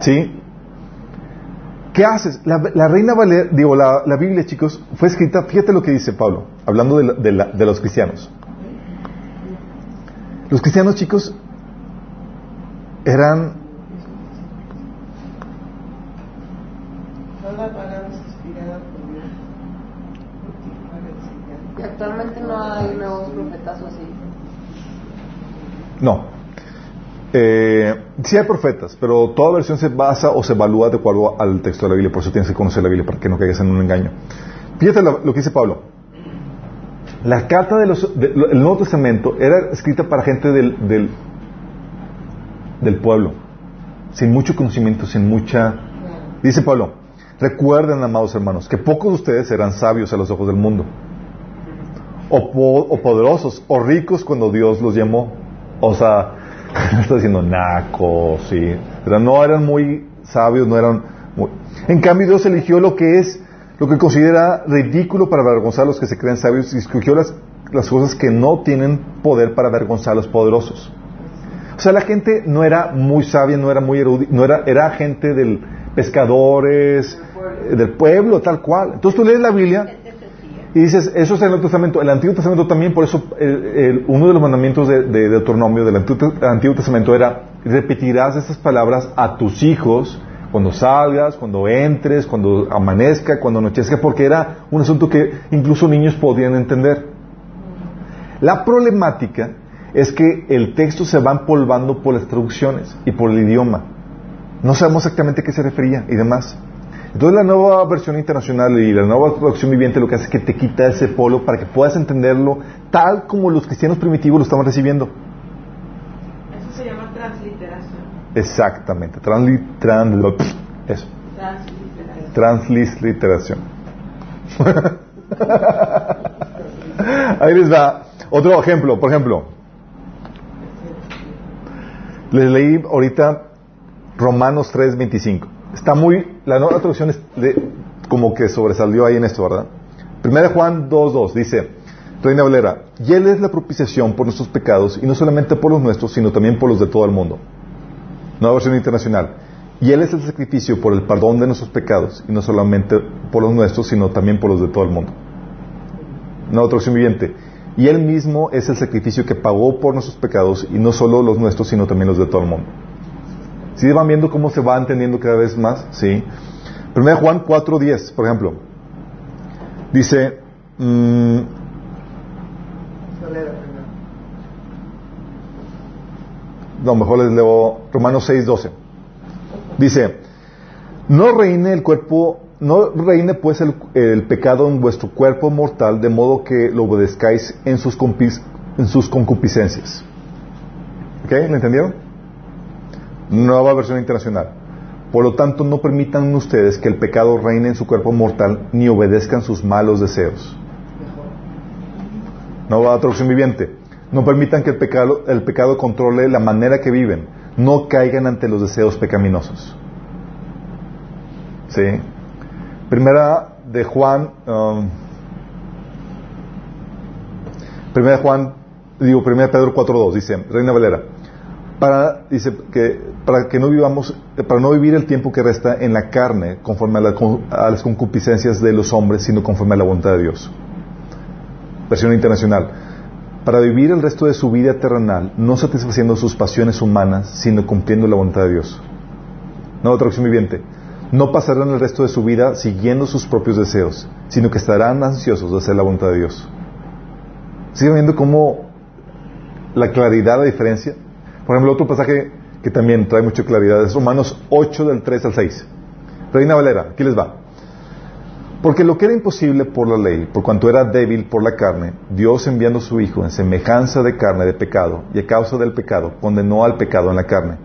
¿Sí? ¿Qué haces? La, la Reina Valera, digo, la, la Biblia, chicos, fue escrita, fíjate lo que dice Pablo, hablando de, la- de la- de los cristianos. Los cristianos, chicos, eran, Son las palabras inspiradas por Dios. Para enseñar. Y actualmente no hay nuevos profetazos así. no, eh, sí hay profetas, pero toda versión se basa o se evalúa de acuerdo al texto de la Biblia, por eso tienes que conocer la Biblia para que no caigas en un engaño. Fíjate lo, que dice Pablo. La carta del Nuevo Testamento era escrita para gente del, del, pueblo, sin mucho conocimiento, sin mucha... Dice Pablo, recuerden, amados hermanos, que pocos de ustedes serán sabios a los ojos del mundo, o, o poderosos, o ricos cuando Dios los llamó. O sea, no [laughs] está diciendo nacos, sí. Pero no eran muy sabios, no eran muy... En cambio, Dios eligió lo que es, lo que considera ridículo para avergonzar a los que se creen sabios y escogió las, las cosas que no tienen poder para avergonzar a los poderosos. O sea, la gente no era muy sabia, no era muy erudita, no era, era gente del pescadores, eh, del pueblo, tal cual. Entonces tú lees la Biblia. Y dices, eso es en el Nuevo Testamento. El Antiguo Testamento también, por eso el- uno de los mandamientos de, de del Antiguo, Antiguo Testamento era, repetirás estas palabras a tus hijos cuando salgas, cuando entres, cuando amanezca, cuando anochezca, porque era un asunto que incluso niños podían entender. La problemática es que el texto se va empolvando por las traducciones y por el idioma. No sabemos exactamente a qué se refería y demás. Entonces la nueva versión internacional y la nueva traducción viviente lo que hace es que te quita ese polo para que puedas entenderlo tal como los cristianos primitivos lo estaban recibiendo. Eso se llama transliteración. Exactamente. Transli, eso. Transliteración. Transliteración. [laughs] Ahí les va. Otro ejemplo, por ejemplo. Les leí ahorita Romanos 3:25. Está muy, la nueva traducción es de- como que sobresalió ahí en esto, ¿verdad? Primera Juan 2:2 dice, Reina Valera, y Él es la propiciación por nuestros pecados, y no solamente por los nuestros, sino también por los de todo el mundo. Nueva versión internacional. Y Él es el sacrificio por el perdón de nuestros pecados, y no solamente por los nuestros, sino también por los de todo el mundo. Nueva traducción viviente. Y Él mismo es el sacrificio que pagó por nuestros pecados, y no solo los nuestros, sino también los de todo el mundo. ¿Sí van viendo cómo se va entendiendo cada vez más? Sí. Primera Juan 4.10, por ejemplo. Dice, mm, primero. no, mejor les leo Romanos 6.12. Dice, no reine el cuerpo, no reine pues el, pecado en vuestro cuerpo mortal, de modo que lo obedezcáis en sus, compis- en sus concupiscencias. ¿Ok? ¿Lo entendieron? Nueva versión internacional. Por lo tanto, no permitan ustedes que el pecado reine en su cuerpo mortal, ni obedezcan sus malos deseos. Nueva traducción viviente. No permitan que el pecado, el pecado controle la manera que viven. No caigan ante los deseos pecaminosos. ¿Sí? Primera de Juan. um, primera de Juan, digo, primera de Pedro 4.2, dice, Reina Valera. Para, dice que, para que no vivamos, para no vivir el tiempo que resta en la carne conforme a, la a las concupiscencias de los hombres, sino conforme a la voluntad de Dios. Versión internacional. Para vivir el resto de su vida terrenal, no satisfaciendo sus pasiones humanas, sino cumpliendo la voluntad de Dios. Nueva traducción viviente. No pasarán el resto de su vida siguiendo sus propios deseos, sino que estarán ansiosos de hacer la voluntad de Dios. ¿Siguen viendo cómo la claridad, la diferencia? Por ejemplo, otro pasaje que también trae mucha claridad es Romanos 8 del 3 al 6. Reina Valera, aquí les va. Porque lo que era imposible por la ley, por cuanto era débil por la carne, Dios enviando su Hijo en semejanza de carne de pecado, y a causa del pecado condenó al pecado en la carne,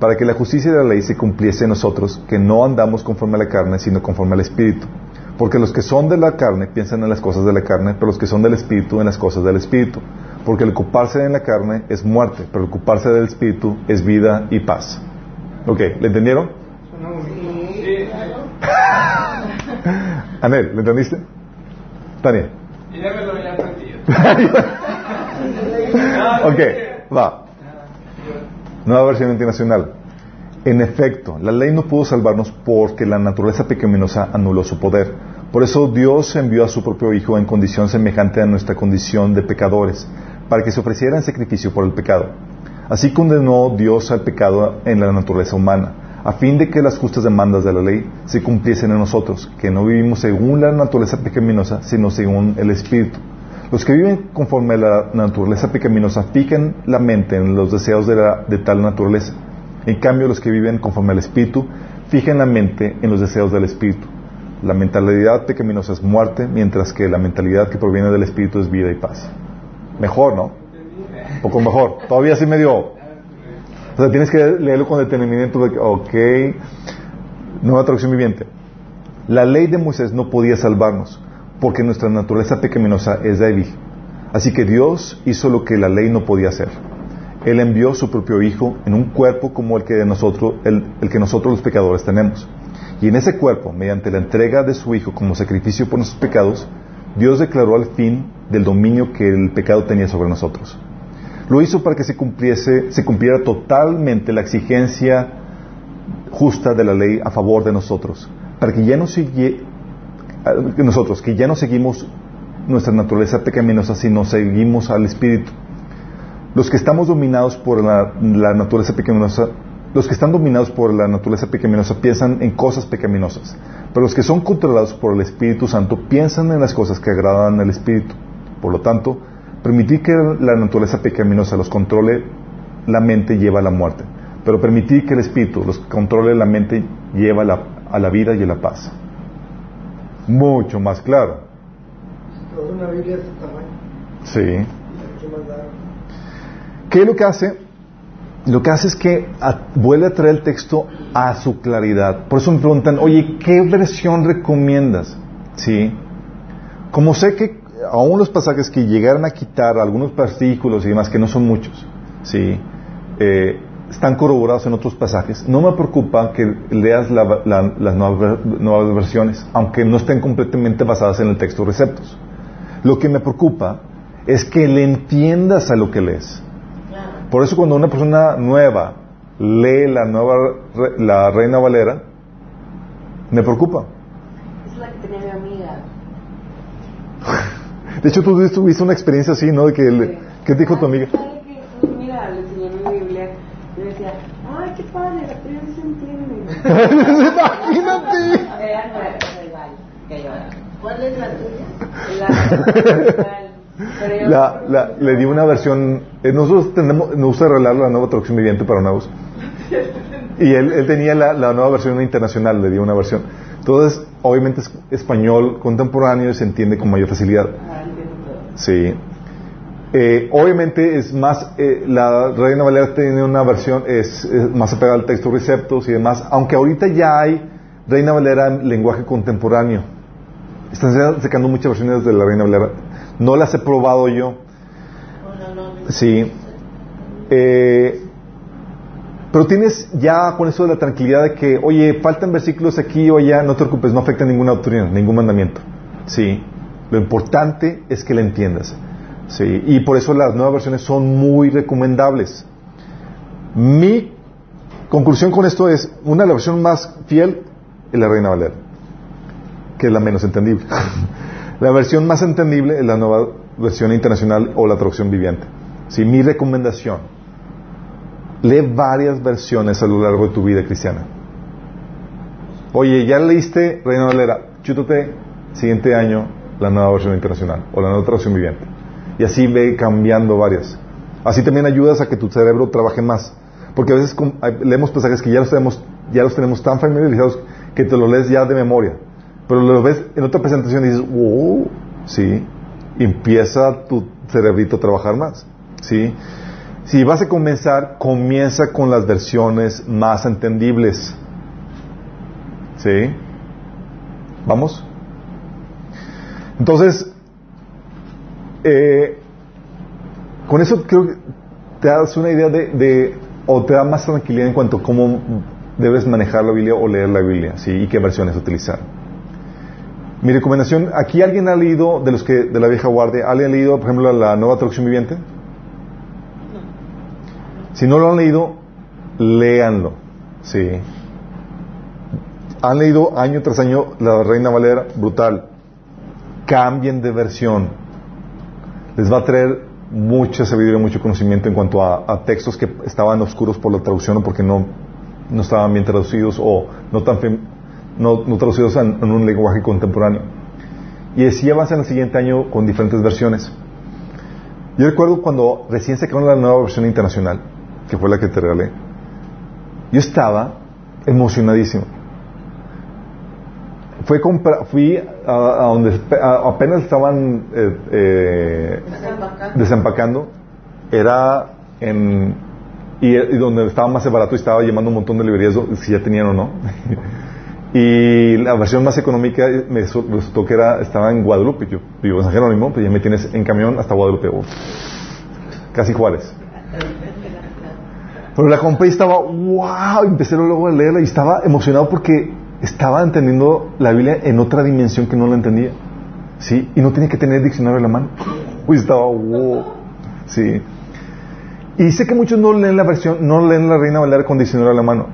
para que la justicia de la ley se cumpliese en nosotros, que no andamos conforme a la carne, sino conforme al Espíritu. Porque los que son de la carne piensan en las cosas de la carne, pero los que son del Espíritu en las cosas del Espíritu. Porque el ocuparse en la carne es muerte, pero el ocuparse del Espíritu es vida y paz. Ok, ¿le entendieron? Sí. Anel, ¿le entendiste? Tania. Y ya me lo había aprendido. [laughs] ok, va. Nueva versión internacional. En efecto, la ley no pudo salvarnos porque la naturaleza pecaminosa anuló su poder. Por eso Dios envió a su propio Hijo en condición semejante a nuestra condición de pecadores, para que se ofreciera en sacrificio por el pecado. Así condenó Dios al pecado en la naturaleza humana, a fin de que las justas demandas de la ley se cumpliesen en nosotros, que no vivimos según la naturaleza pecaminosa, sino según el Espíritu. Los que viven conforme a la naturaleza pecaminosa fijan la mente en los deseos de, de tal naturaleza. En cambio, los que viven conforme al Espíritu fijan la mente en los deseos del Espíritu. La mentalidad pecaminosa es muerte, mientras que la mentalidad que proviene del Espíritu es vida y paz. Mejor, ¿no? Un poco mejor. Todavía sí medio... O sea, tienes que leerlo con detenimiento de que, ok, nueva traducción viviente. La ley de Moisés no podía salvarnos, porque nuestra naturaleza pecaminosa es débil. Así que Dios hizo lo que la ley no podía hacer. Él envió su propio Hijo en un cuerpo como el que, de nosotros, el que nosotros los pecadores tenemos. Y en ese cuerpo, mediante la entrega de su Hijo como sacrificio por nuestros pecados, Dios declaró al fin del dominio que el pecado tenía sobre nosotros. Lo hizo para que se cumpliese, se cumpliera totalmente la exigencia justa de la ley a favor de nosotros, para que ya no sigue, que nosotros, que ya no seguimos nuestra naturaleza pecaminosa, sino seguimos al Espíritu. Los que estamos dominados por la, la naturaleza pecaminosa, los que están dominados por la naturaleza pecaminosa piensan en cosas pecaminosas, pero los que son controlados por el Espíritu Santo piensan en las cosas que agradan al Espíritu. Por lo tanto, Permitir que la naturaleza pecaminosa los controle la mente lleva a la muerte. Pero permitir que el espíritu los controle la mente lleva a la, a la vida y a la paz. Mucho más claro. Este. Sí. ¿Qué es lo que hace? Lo que hace es que vuelve a traer el texto a su claridad. Por eso me preguntan, oye, ¿qué versión recomiendas? Sí. Como sé que aún los pasajes que llegaron a quitar algunos versículos y demás, que no son muchos, sí, eh, están corroborados en otros pasajes, no me preocupa que leas la- la- las nuevas versiones, aunque no estén completamente basadas en el texto receptos. Lo que me preocupa es que le entiendas a lo que lees. Por eso cuando una persona nueva lee la nueva la Reina Valera, me preocupa. Es la que tenía mi amiga. [laughs] De hecho, tú tuviste una experiencia así, ¿no? De que le- ¿Qué dijo tu amiga? Mira, le enseñé mi Biblia y decía, ay, qué padre, la sí se entiende. Imagínate. Era nueva. Que yo- [laughs] ¿Cuál es la tuya? La, yo- La, la- le di una versión. eh, nosotros tenemos, nos gusta arreglar la nueva traducción viviente para nuevos. [laughs] Y él, él tenía la, la nueva versión internacional, le dio una versión. Entonces, obviamente es español contemporáneo y se entiende con mayor facilidad. Ah. Sí. Eh, obviamente es más, eh, la Reina Valera tiene una versión, es, es más apegada al texto receptos y demás, aunque ahorita ya hay Reina Valera en lenguaje contemporáneo. Están sa- sacando muchas versiones de la Reina Valera. No las he probado yo. Sí. Eh, pero tienes ya con eso de la tranquilidad de que, oye, faltan versículos aquí o allá, no te preocupes, no afecta ninguna doctrina, ningún mandamiento. Sí. Lo importante es que la entiendas. Sí. Y por eso las nuevas versiones son muy recomendables. Mi conclusión con esto es, una de las versiones más fiel es la Reina Valera, que es la menos entendible. [laughs] la versión más entendible es la nueva versión internacional o la traducción viviente. Sí, mi recomendación, lee varias versiones a lo largo de tu vida cristiana. Oye, ya leíste Reina Valera, chútate siguiente año la nueva versión internacional o la nueva traducción viviente. Y así ve cambiando varias. Así también ayudas a que tu cerebro trabaje más. Porque a veces leemos pasajes que ya los tenemos, ya los tenemos tan familiarizados que te los lees ya de memoria. Pero lo ves en otra presentación y dices, wow, sí, empieza tu cerebrito a trabajar más. ¿sí? Si vas a comenzar, comienza con las versiones más entendibles. ¿Sí? ¿Vamos? Entonces, eh, con eso creo que te das una idea de, de- o te da más tranquilidad en cuanto a cómo debes manejar la Biblia o leer la Biblia, ¿sí? Y qué versiones utilizar. Mi recomendación, aquí alguien ha leído, de los que, de la vieja guardia, ¿alguien ha leído, por ejemplo, la nueva traducción viviente? Si no lo han leído, léanlo, ¿sí? Han leído año tras año la Reina Valera, brutal. Cambien de versión. Les va a traer mucha sabiduría, mucho conocimiento en cuanto a, textos que estaban oscuros por la traducción o porque no, no estaban bien traducidos o no tan no, no traducidos en, en un lenguaje contemporáneo. Y así avanzan el siguiente año con diferentes versiones. Yo recuerdo cuando recién sacaron la nueva versión internacional, que fue la que te regalé, yo estaba emocionadísimo. Fue compra- fui a, a donde a- apenas estaban eh, eh, desempacando, era en y, y donde estaba más barato y estaba llamando un montón de librerías si ya tenían o no. [laughs] y la versión más económica me su- resultó que era estaba en Guadalupe. Yo vivo en San Jerónimo, pues ya me tienes en camión hasta Guadalupe, casi Juárez. Pero la compré y estaba, wow, empecé luego a leerla y estaba emocionado porque estaba entendiendo la Biblia en otra dimensión que no la entendía. ¿Sí? Y no tenía que tener diccionario en la mano. Uy, estaba, wow. Sí. Y sé que muchos no leen la versión, no leen la Reina Valera con diccionario en la mano.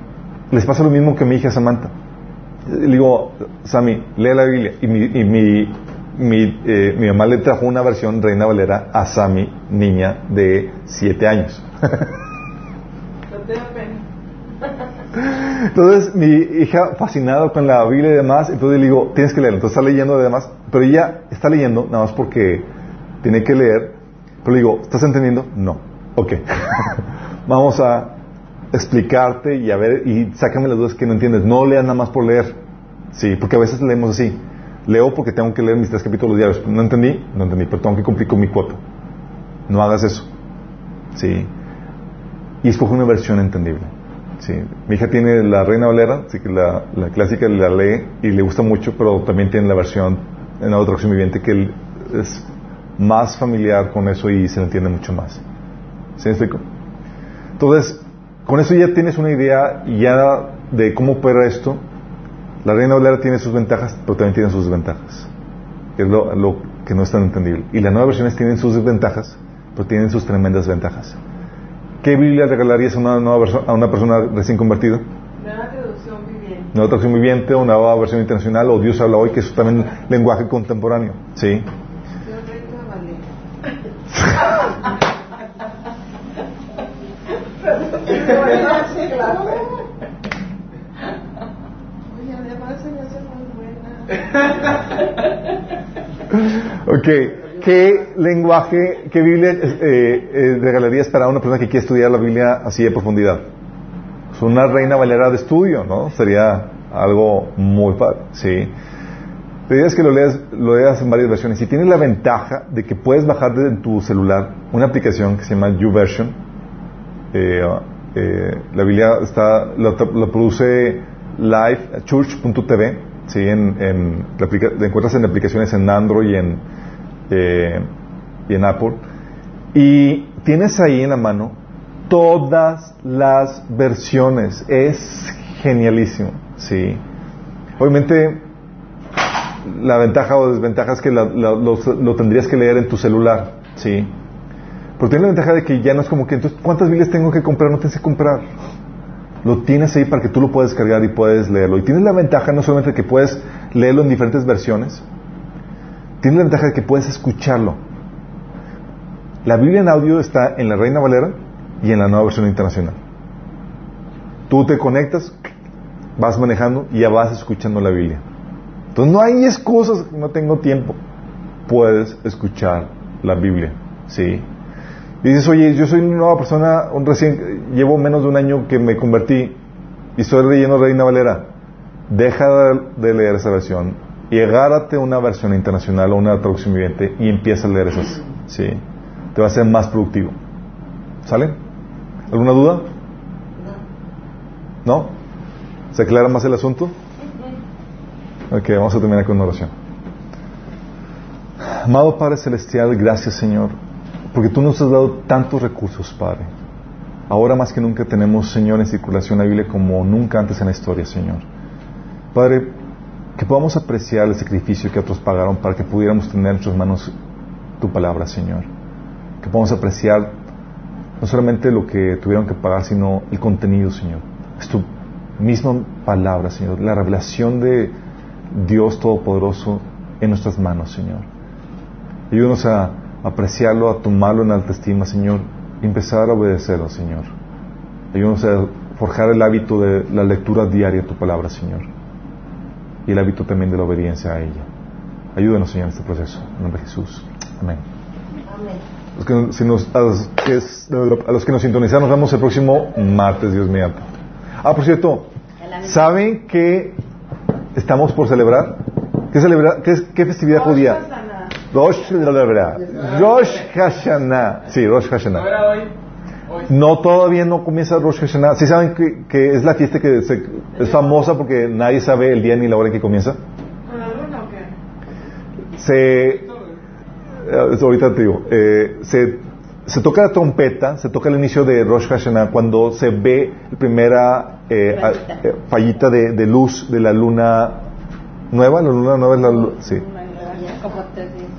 Les pasa lo mismo que a mi hija Samantha. Le digo, Sammy, lee la Biblia. Y mi, y mi, mi, eh, mi mamá le trajo una versión Reina Valera a Sammy, niña de 7 años. Entonces mi hija fascinada con la Biblia y demás, entonces le digo, tienes que leerla. Entonces está leyendo además, pero ella está leyendo nada más porque tiene que leer, Pero le digo, ¿estás entendiendo? No. Ok. [laughs] Vamos a explicarte y a ver, y sácame las dudas que no entiendes. No leas nada más por leer. Sí, porque a veces leemos así. Leo porque tengo que leer mis tres capítulos diarios. No entendí, no entendí, pero tengo que cumplir con mi cuota. No hagas eso. Sí. Y escoge una versión entendible. Sí. Mi hija tiene la Reina Valera, así que la, clásica la lee y le gusta mucho, pero también tiene la versión en la traducción viviente que es más familiar con eso y se entiende mucho más. ¿Sí explico? Entonces, con eso ya tienes una idea ya de cómo opera esto. La Reina Valera tiene sus ventajas, pero también tiene sus desventajas. Que es lo, lo que no es tan entendible. Y las nuevas versiones tienen sus desventajas, pero tienen sus tremendas ventajas. ¿Qué Biblia regalarías a una, nueva a una persona recién convertida? Nueva traducción viviente. Nueva traducción viviente, o nueva versión internacional, o Dios habla hoy, que es también lenguaje contemporáneo. ¿Sí? [laughs] Yo Reina Valera. Oye, además se me hace muy buena. Ok. ¿Qué lenguaje, qué Biblia eh, eh, regalarías para una persona que quiere estudiar la Biblia así de profundidad? Es una reina valera de estudio, ¿no? Sería algo muy padre, ¿sí? La idea es que lo leas, lo leas en varias versiones. Y tienes la ventaja de que puedes bajar desde tu celular una aplicación que se llama YouVersion. Eh, eh, la Biblia está, lo, lo produce live, church.tv, ¿sí? En, la la encuentras en aplicaciones en Android y en, eh, y en Apple. Y tienes ahí en la mano todas las versiones. Es genialísimo, ¿sí? Obviamente, la ventaja o desventaja es que la- la- lo, lo tendrías que leer en tu celular, ¿sí? Pero tiene la ventaja de que ya no es como que, entonces, ¿cuántas Biblias tengo que comprar? No tienes que comprar. Lo tienes ahí para que tú lo puedas cargar y puedes leerlo. Y tienes la ventaja no solamente de que puedes leerlo en diferentes versiones, tienes la ventaja de que puedes escucharlo. La Biblia en audio está en la Reina Valera y en la nueva versión internacional. Tú te conectas, vas manejando y ya vas escuchando la Biblia. Entonces no hay excusas, no tengo tiempo. Puedes escuchar la Biblia, ¿sí? Y dices, oye, yo soy una nueva persona, un recién, llevo menos de un año que me convertí y estoy leyendo Reina Valera. Deja de, leer esa versión y agárrate una versión internacional o una traducción viviente y empieza a leer esas, ¿sí? Te va a ser más productivo. ¿Sale? ¿Alguna duda? ¿No? ¿Se aclara más el asunto? Ok, vamos a terminar con una oración. Amado Padre Celestial, gracias Señor, porque tú nos has dado tantos recursos, Padre. Ahora más que nunca tenemos, Señor, en circulación la Biblia como nunca antes en la historia, Señor. Padre, que podamos apreciar el sacrificio que otros pagaron para que pudiéramos tener en nuestras manos tu palabra, Señor. Que podamos apreciar no solamente lo que tuvieron que pagar, sino el contenido, Señor. Es tu misma palabra, Señor. La revelación de Dios Todopoderoso en nuestras manos, Señor. Ayúdanos a apreciarlo, a tomarlo en alta estima, Señor, y empezar a obedecerlo, Señor. Ayúdanos a forjar el hábito de la lectura diaria de tu palabra, Señor. Y el hábito también de la obediencia a ella. Ayúdanos, Señor, en este proceso. En nombre de Jesús. Amén. Los que, si nos- a, los que, a los que nos sintonizan, nos vemos el próximo martes, Dios mío. Ah, por cierto, ¿saben que estamos por celebrar? ¿Qué, celebra, qué, qué festividad judía? Rosh, Rosh Hashanah. Sí, Rosh ¿No Hashanah. era hoy? Hoy. No, todavía no comienza Rosh Hashanah. ¿Sí saben que, que es la fiesta que se- es famosa porque nadie sabe el día ni la hora en que comienza? ¿Con la luna o qué? Se, eh, ahorita te digo, eh, se, se toca la trompeta, se toca el inicio de Rosh Hashanah cuando se ve la primera eh, Fallita. eh, fallita de, de luz de la luna nueva. La luna nueva es la luna, sí.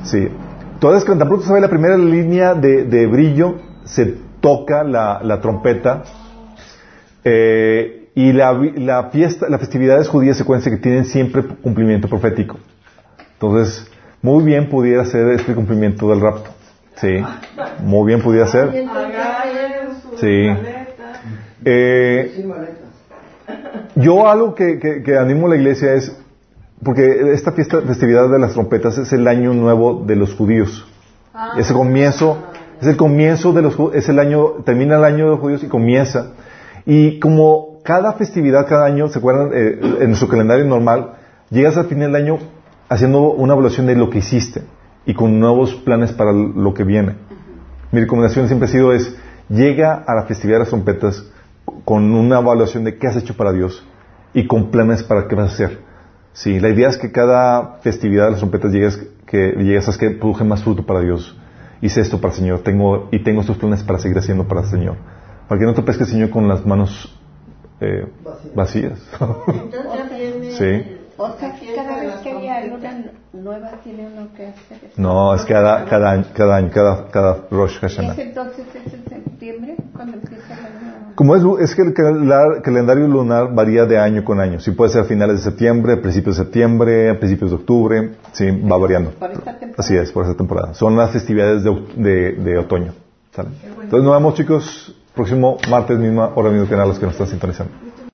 Sí. Entonces, cuando tan pronto se ve la primera línea de, de brillo, se toca la, la trompeta eh, y la, vi- la fiesta, las festividades judías se cuenta que tienen siempre cumplimiento profético. Entonces, muy bien pudiera ser este cumplimiento del rapto. Sí. Muy bien pudiera ser. Sí. maleta. Eh, Sin maletas. Yo algo que, que- que animo a la iglesia es, porque esta fiesta, festividad de las trompetas es el año nuevo de los judíos. Ese comienzo, es Es el comienzo de los es el año, termina el año de los judíos y comienza. Y como cada festividad, cada año, ¿se acuerdan? Eh, en nuestro calendario normal, llegas al final del año haciendo una evaluación de lo que hiciste y con nuevos planes para lo que viene. Mi recomendación siempre ha sido es, llega a la festividad de las trompetas con una evaluación de qué has hecho para Dios y con planes para qué vas a hacer. Sí, la idea es que cada festividad de las trompetas llegues, que llegues a que produje más fruto para Dios. Hice esto para el Señor, tengo, y tengo estos planes para seguir haciendo para el Señor. Para que no te pesques, Señor, con las manos eh, vacías. [laughs] Sí. O sea, que cada vez que hay alguna nueva tiene uno que hacer. eso. no, es cada, cada año, cada año, cada, cada Rosh ¿Y Hashanah. ese entonces es en septiembre cuando empieza la nueva? Como es, es que el calendario, lunar varía de año con año. Sí puede ser a finales de septiembre, a principios de septiembre, a principios de octubre. Sí, va variando. Por esta temporada. Así es, por esa temporada. Son las festividades de, de, de otoño. ¿Sale? Entonces nos vemos chicos próximo martes, misma hora, mismo canal, los que nos están sintonizando.